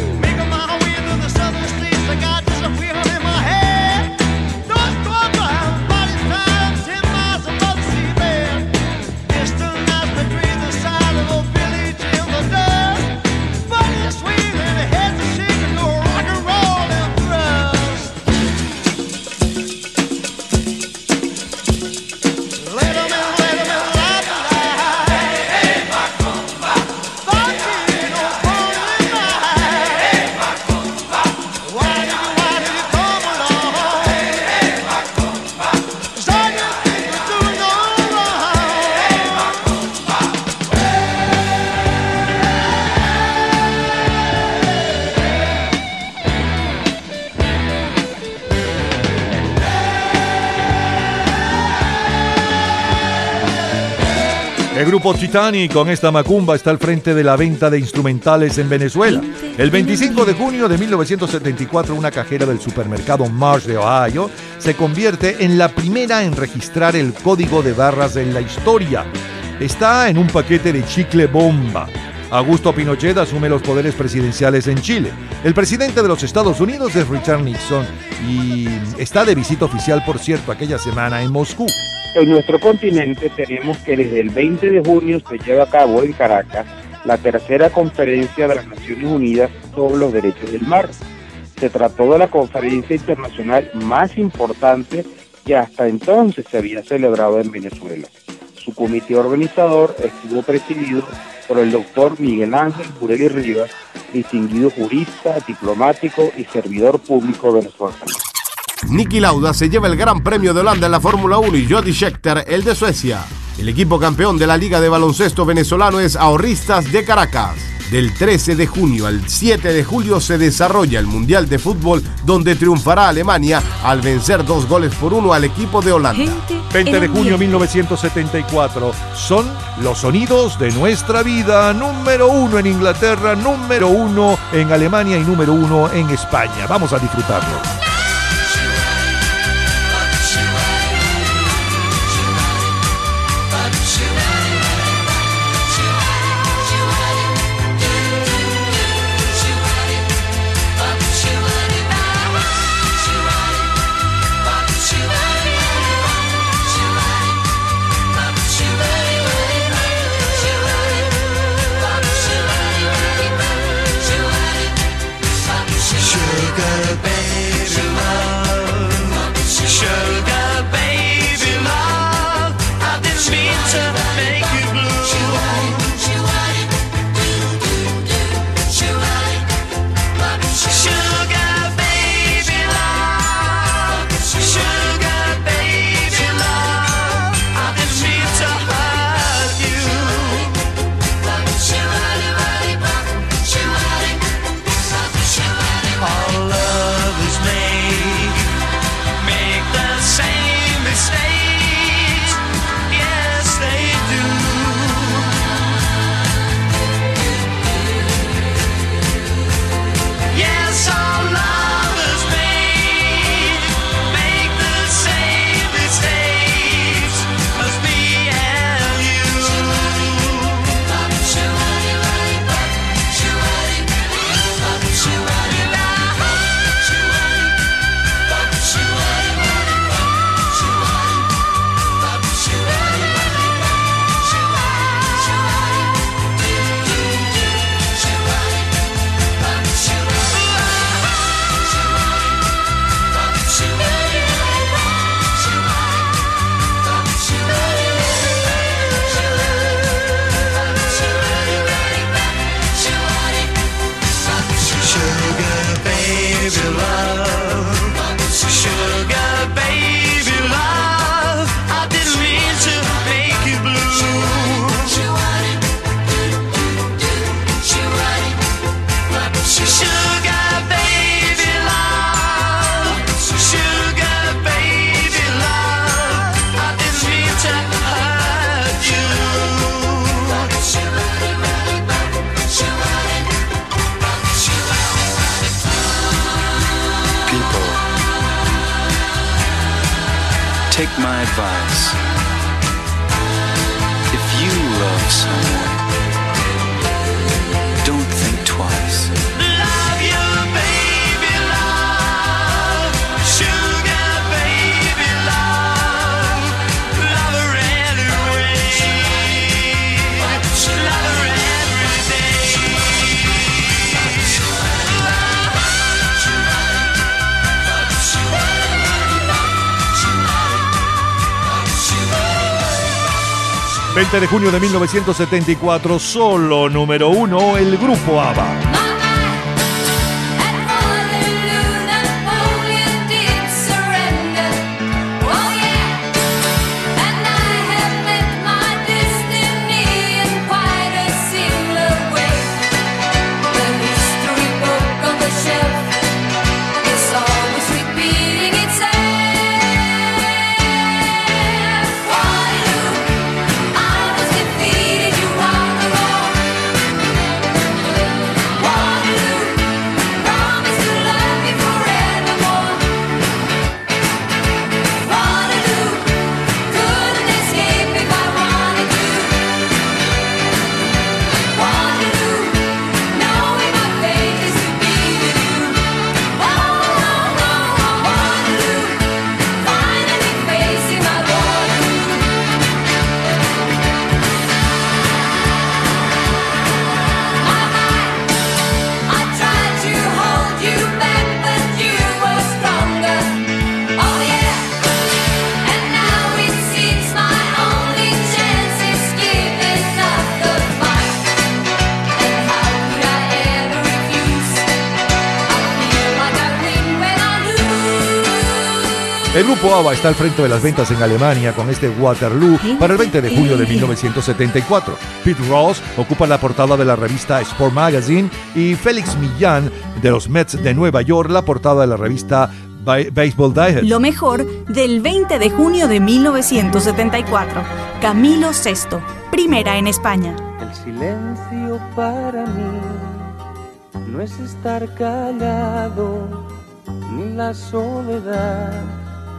Grupo con esta macumba está al frente de la venta de instrumentales en Venezuela. El 25 de junio de 1974, una cajera del supermercado Marsh de Ohio se convierte en la primera en registrar el código de barras en la historia. Está en un paquete de chicle bomba. Augusto Pinochet asume los poderes presidenciales en Chile. El presidente de los Estados Unidos es Richard Nixon y está de visita oficial, por cierto, aquella semana en Moscú. En nuestro continente tenemos que desde el 20 de junio se lleva a cabo en Caracas la tercera conferencia de las Naciones Unidas sobre los derechos del mar. Se trató de la conferencia internacional más importante que hasta entonces se había celebrado en Venezuela. Su comité organizador estuvo presidido por el doctor Miguel Ángel Burelli Rivas, distinguido jurista, diplomático y servidor público venezolano. Nicky Lauda se lleva el Gran Premio de Holanda en la Fórmula 1 y Jody Scheckter el de Suecia. El equipo campeón de la Liga de Baloncesto Venezolano es Ahorristas de Caracas. Del 13 de junio al 7 de julio se desarrolla el Mundial de Fútbol donde triunfará Alemania al vencer dos goles por uno al equipo de Holanda. 20 de junio de 1974. Son los sonidos de nuestra vida. Número uno en Inglaterra, número uno en Alemania y número uno en España. Vamos a disfrutarlo. 20 de junio de 1974, solo número uno, el grupo ABBA. ABBA está al frente de las ventas en Alemania con este Waterloo para el 20 de junio de 1974. Pete Ross ocupa la portada de la revista Sport Magazine y Félix Millán de los Mets de Nueva York la portada de la revista Ba- Baseball Digest. Lo mejor del 20 de junio de 1974. Camilo VI, primera en España. El silencio para mí no es estar callado, ni la soledad,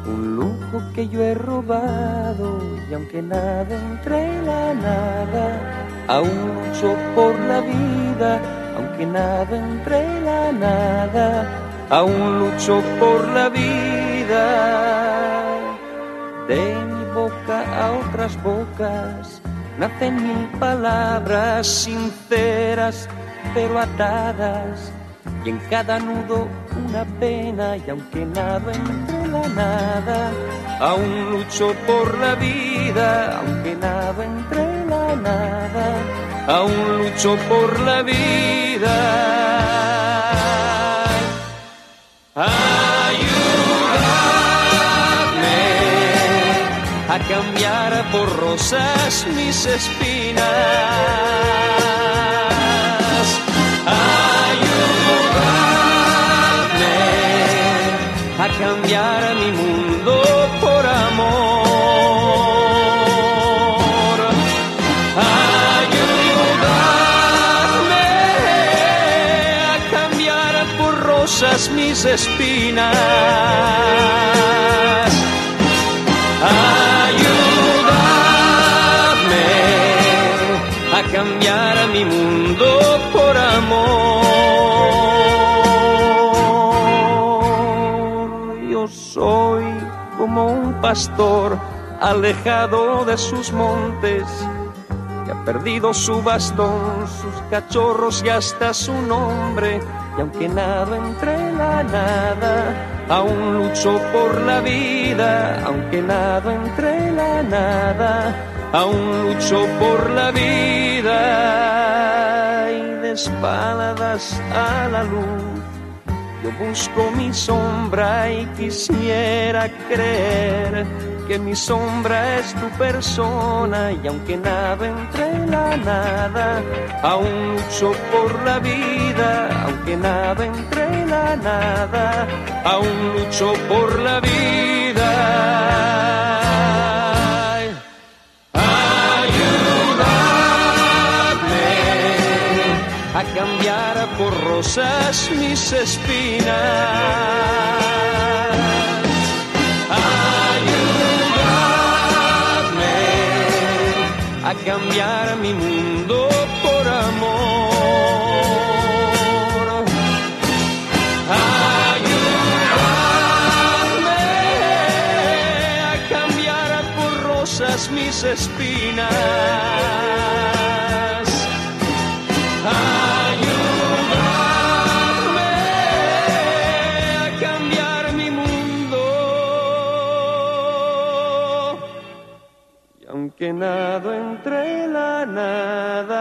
un lujo que yo he robado, y aunque nada entre la nada, aún lucho por la vida, aunque nada entre la nada, aún lucho por la vida. De mi boca a otras bocas nacen mil palabras sinceras pero atadas y en cada nudo una pena y aunque nado entre la nada aún lucho por la vida aunque nado entre la nada aún lucho por la vida ayúdame a cambiar por rosas mis espinas. Cambiar mi mundo por amor. Ayúdame a cambiar por rosas mis espinas. Pastor alejado de sus montes que ha perdido su bastón, sus cachorros y hasta su nombre. Y aunque nado entre la nada, aún lucho por la vida. Aunque nado entre la nada, aún lucho por la vida. Y de espaldas a la luz, yo busco mi sombra y quisiera creer que mi sombra es tu persona y aunque nada entre la nada, aún lucho por la vida, aunque nada entre la nada, aún lucho por la vida. Por rosas mis espinas. Ayúdame a cambiar mi mundo por amor. Ayúdame a cambiar por rosas mis espinas. Aunque nado entre la nada.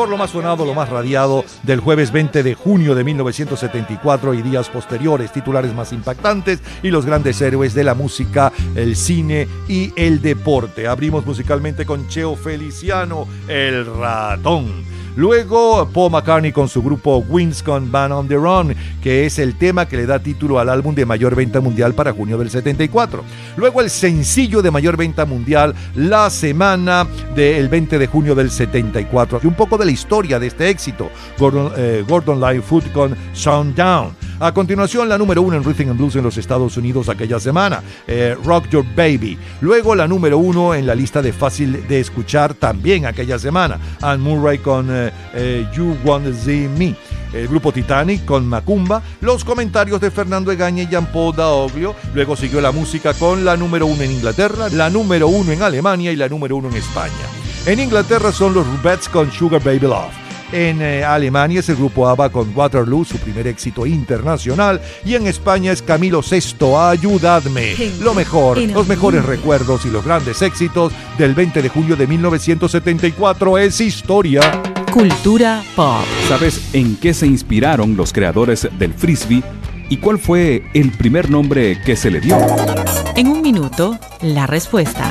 Mejor, lo más sonado, lo más radiado del jueves 20 de junio de 1974 y días posteriores, titulares más impactantes y los grandes héroes de la música, el cine y el deporte. Abrimos musicalmente con Cheo Feliciano, el ratón. Luego Paul McCartney con su grupo Wings con Band on the Run, que es el tema que le da título al álbum de mayor venta mundial para junio del 74. Luego el sencillo de mayor venta mundial la semana del 20 de junio del 74. Y un poco de la historia de este éxito, Gordon, eh, Gordon Lightfoot con Sound Down. A continuación, la número uno en Rhythm and Blues en los Estados Unidos aquella semana, eh, Rock Your Baby. Luego la número uno en la lista de fácil de escuchar también aquella semana, Anne Murray con eh, eh, You Want to See Me. el grupo Titanic con Macumba, los comentarios de Fernando Egaña y Jean-Paul Daoglio, luego siguió la música con la número uno en Inglaterra, la número uno en Alemania y la número uno en España. En Inglaterra son los Rubettes con Sugar Baby Love. En eh, Alemania es el grupo ABBA con Waterloo, su primer éxito internacional. Y en España es Camilo VI, Ayudadme. Lo mejor, los mejores recuerdos y los grandes éxitos del 20 de julio de 1974 es historia. Cultura pop. ¿Sabes en qué se inspiraron los creadores del frisbee y cuál fue el primer nombre que se le dio? En un minuto, la respuesta.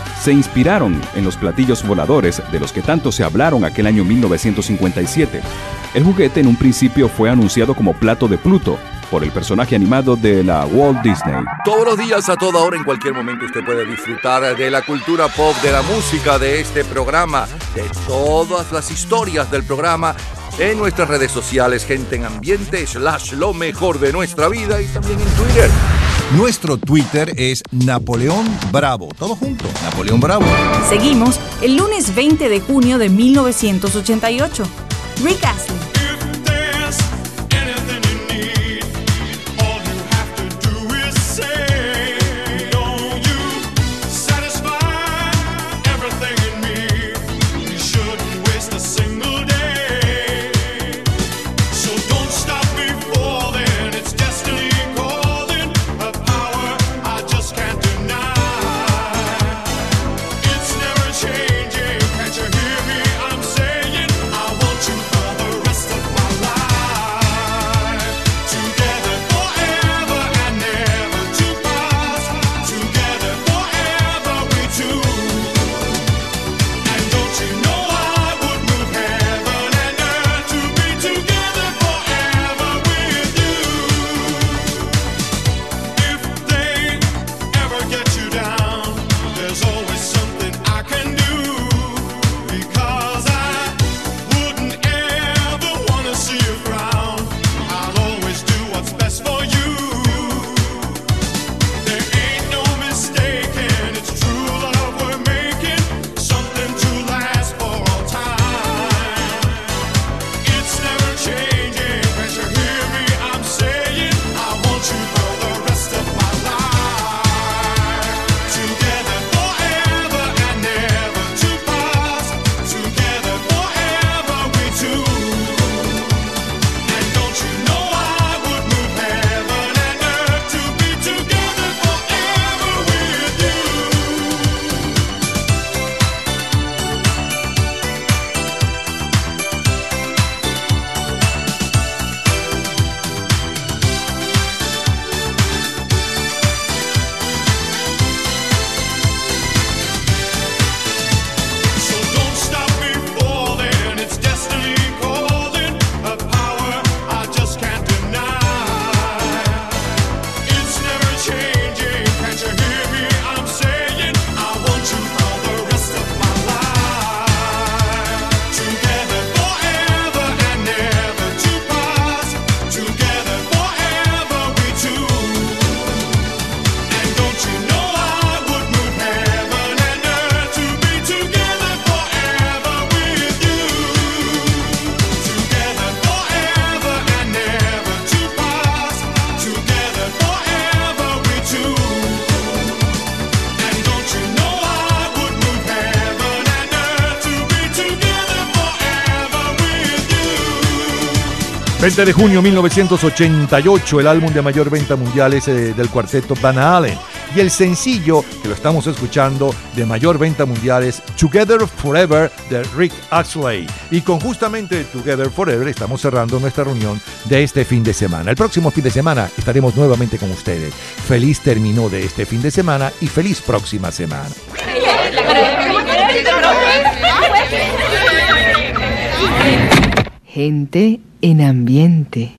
se inspiraron en los platillos voladores de los que tanto se hablaron aquel año 1957. El juguete en un principio fue anunciado como plato de Pluto por el personaje animado de la Walt Disney. Todos los días, a toda hora, en cualquier momento, usted puede disfrutar de la cultura pop, de la música, de este programa, de todas las historias del programa en nuestras redes sociales, gente en ambiente, slash lo mejor de nuestra vida y también en Twitter. Nuestro Twitter es Napoleón Bravo. Todo junto, Napoleón Bravo. Seguimos el lunes 20 de junio de 1988. Rick Astley. ...20 de junio 1988, el álbum de mayor venta mundial es del cuarteto Van Halen. Y el sencillo que lo estamos escuchando de mayor venta mundial es Together Forever de Rick Astley. Y con justamente Together Forever estamos cerrando nuestra reunión de este fin de semana. El próximo fin de semana estaremos nuevamente con ustedes. Feliz término de este fin de semana y feliz próxima semana. Gente en ambiente.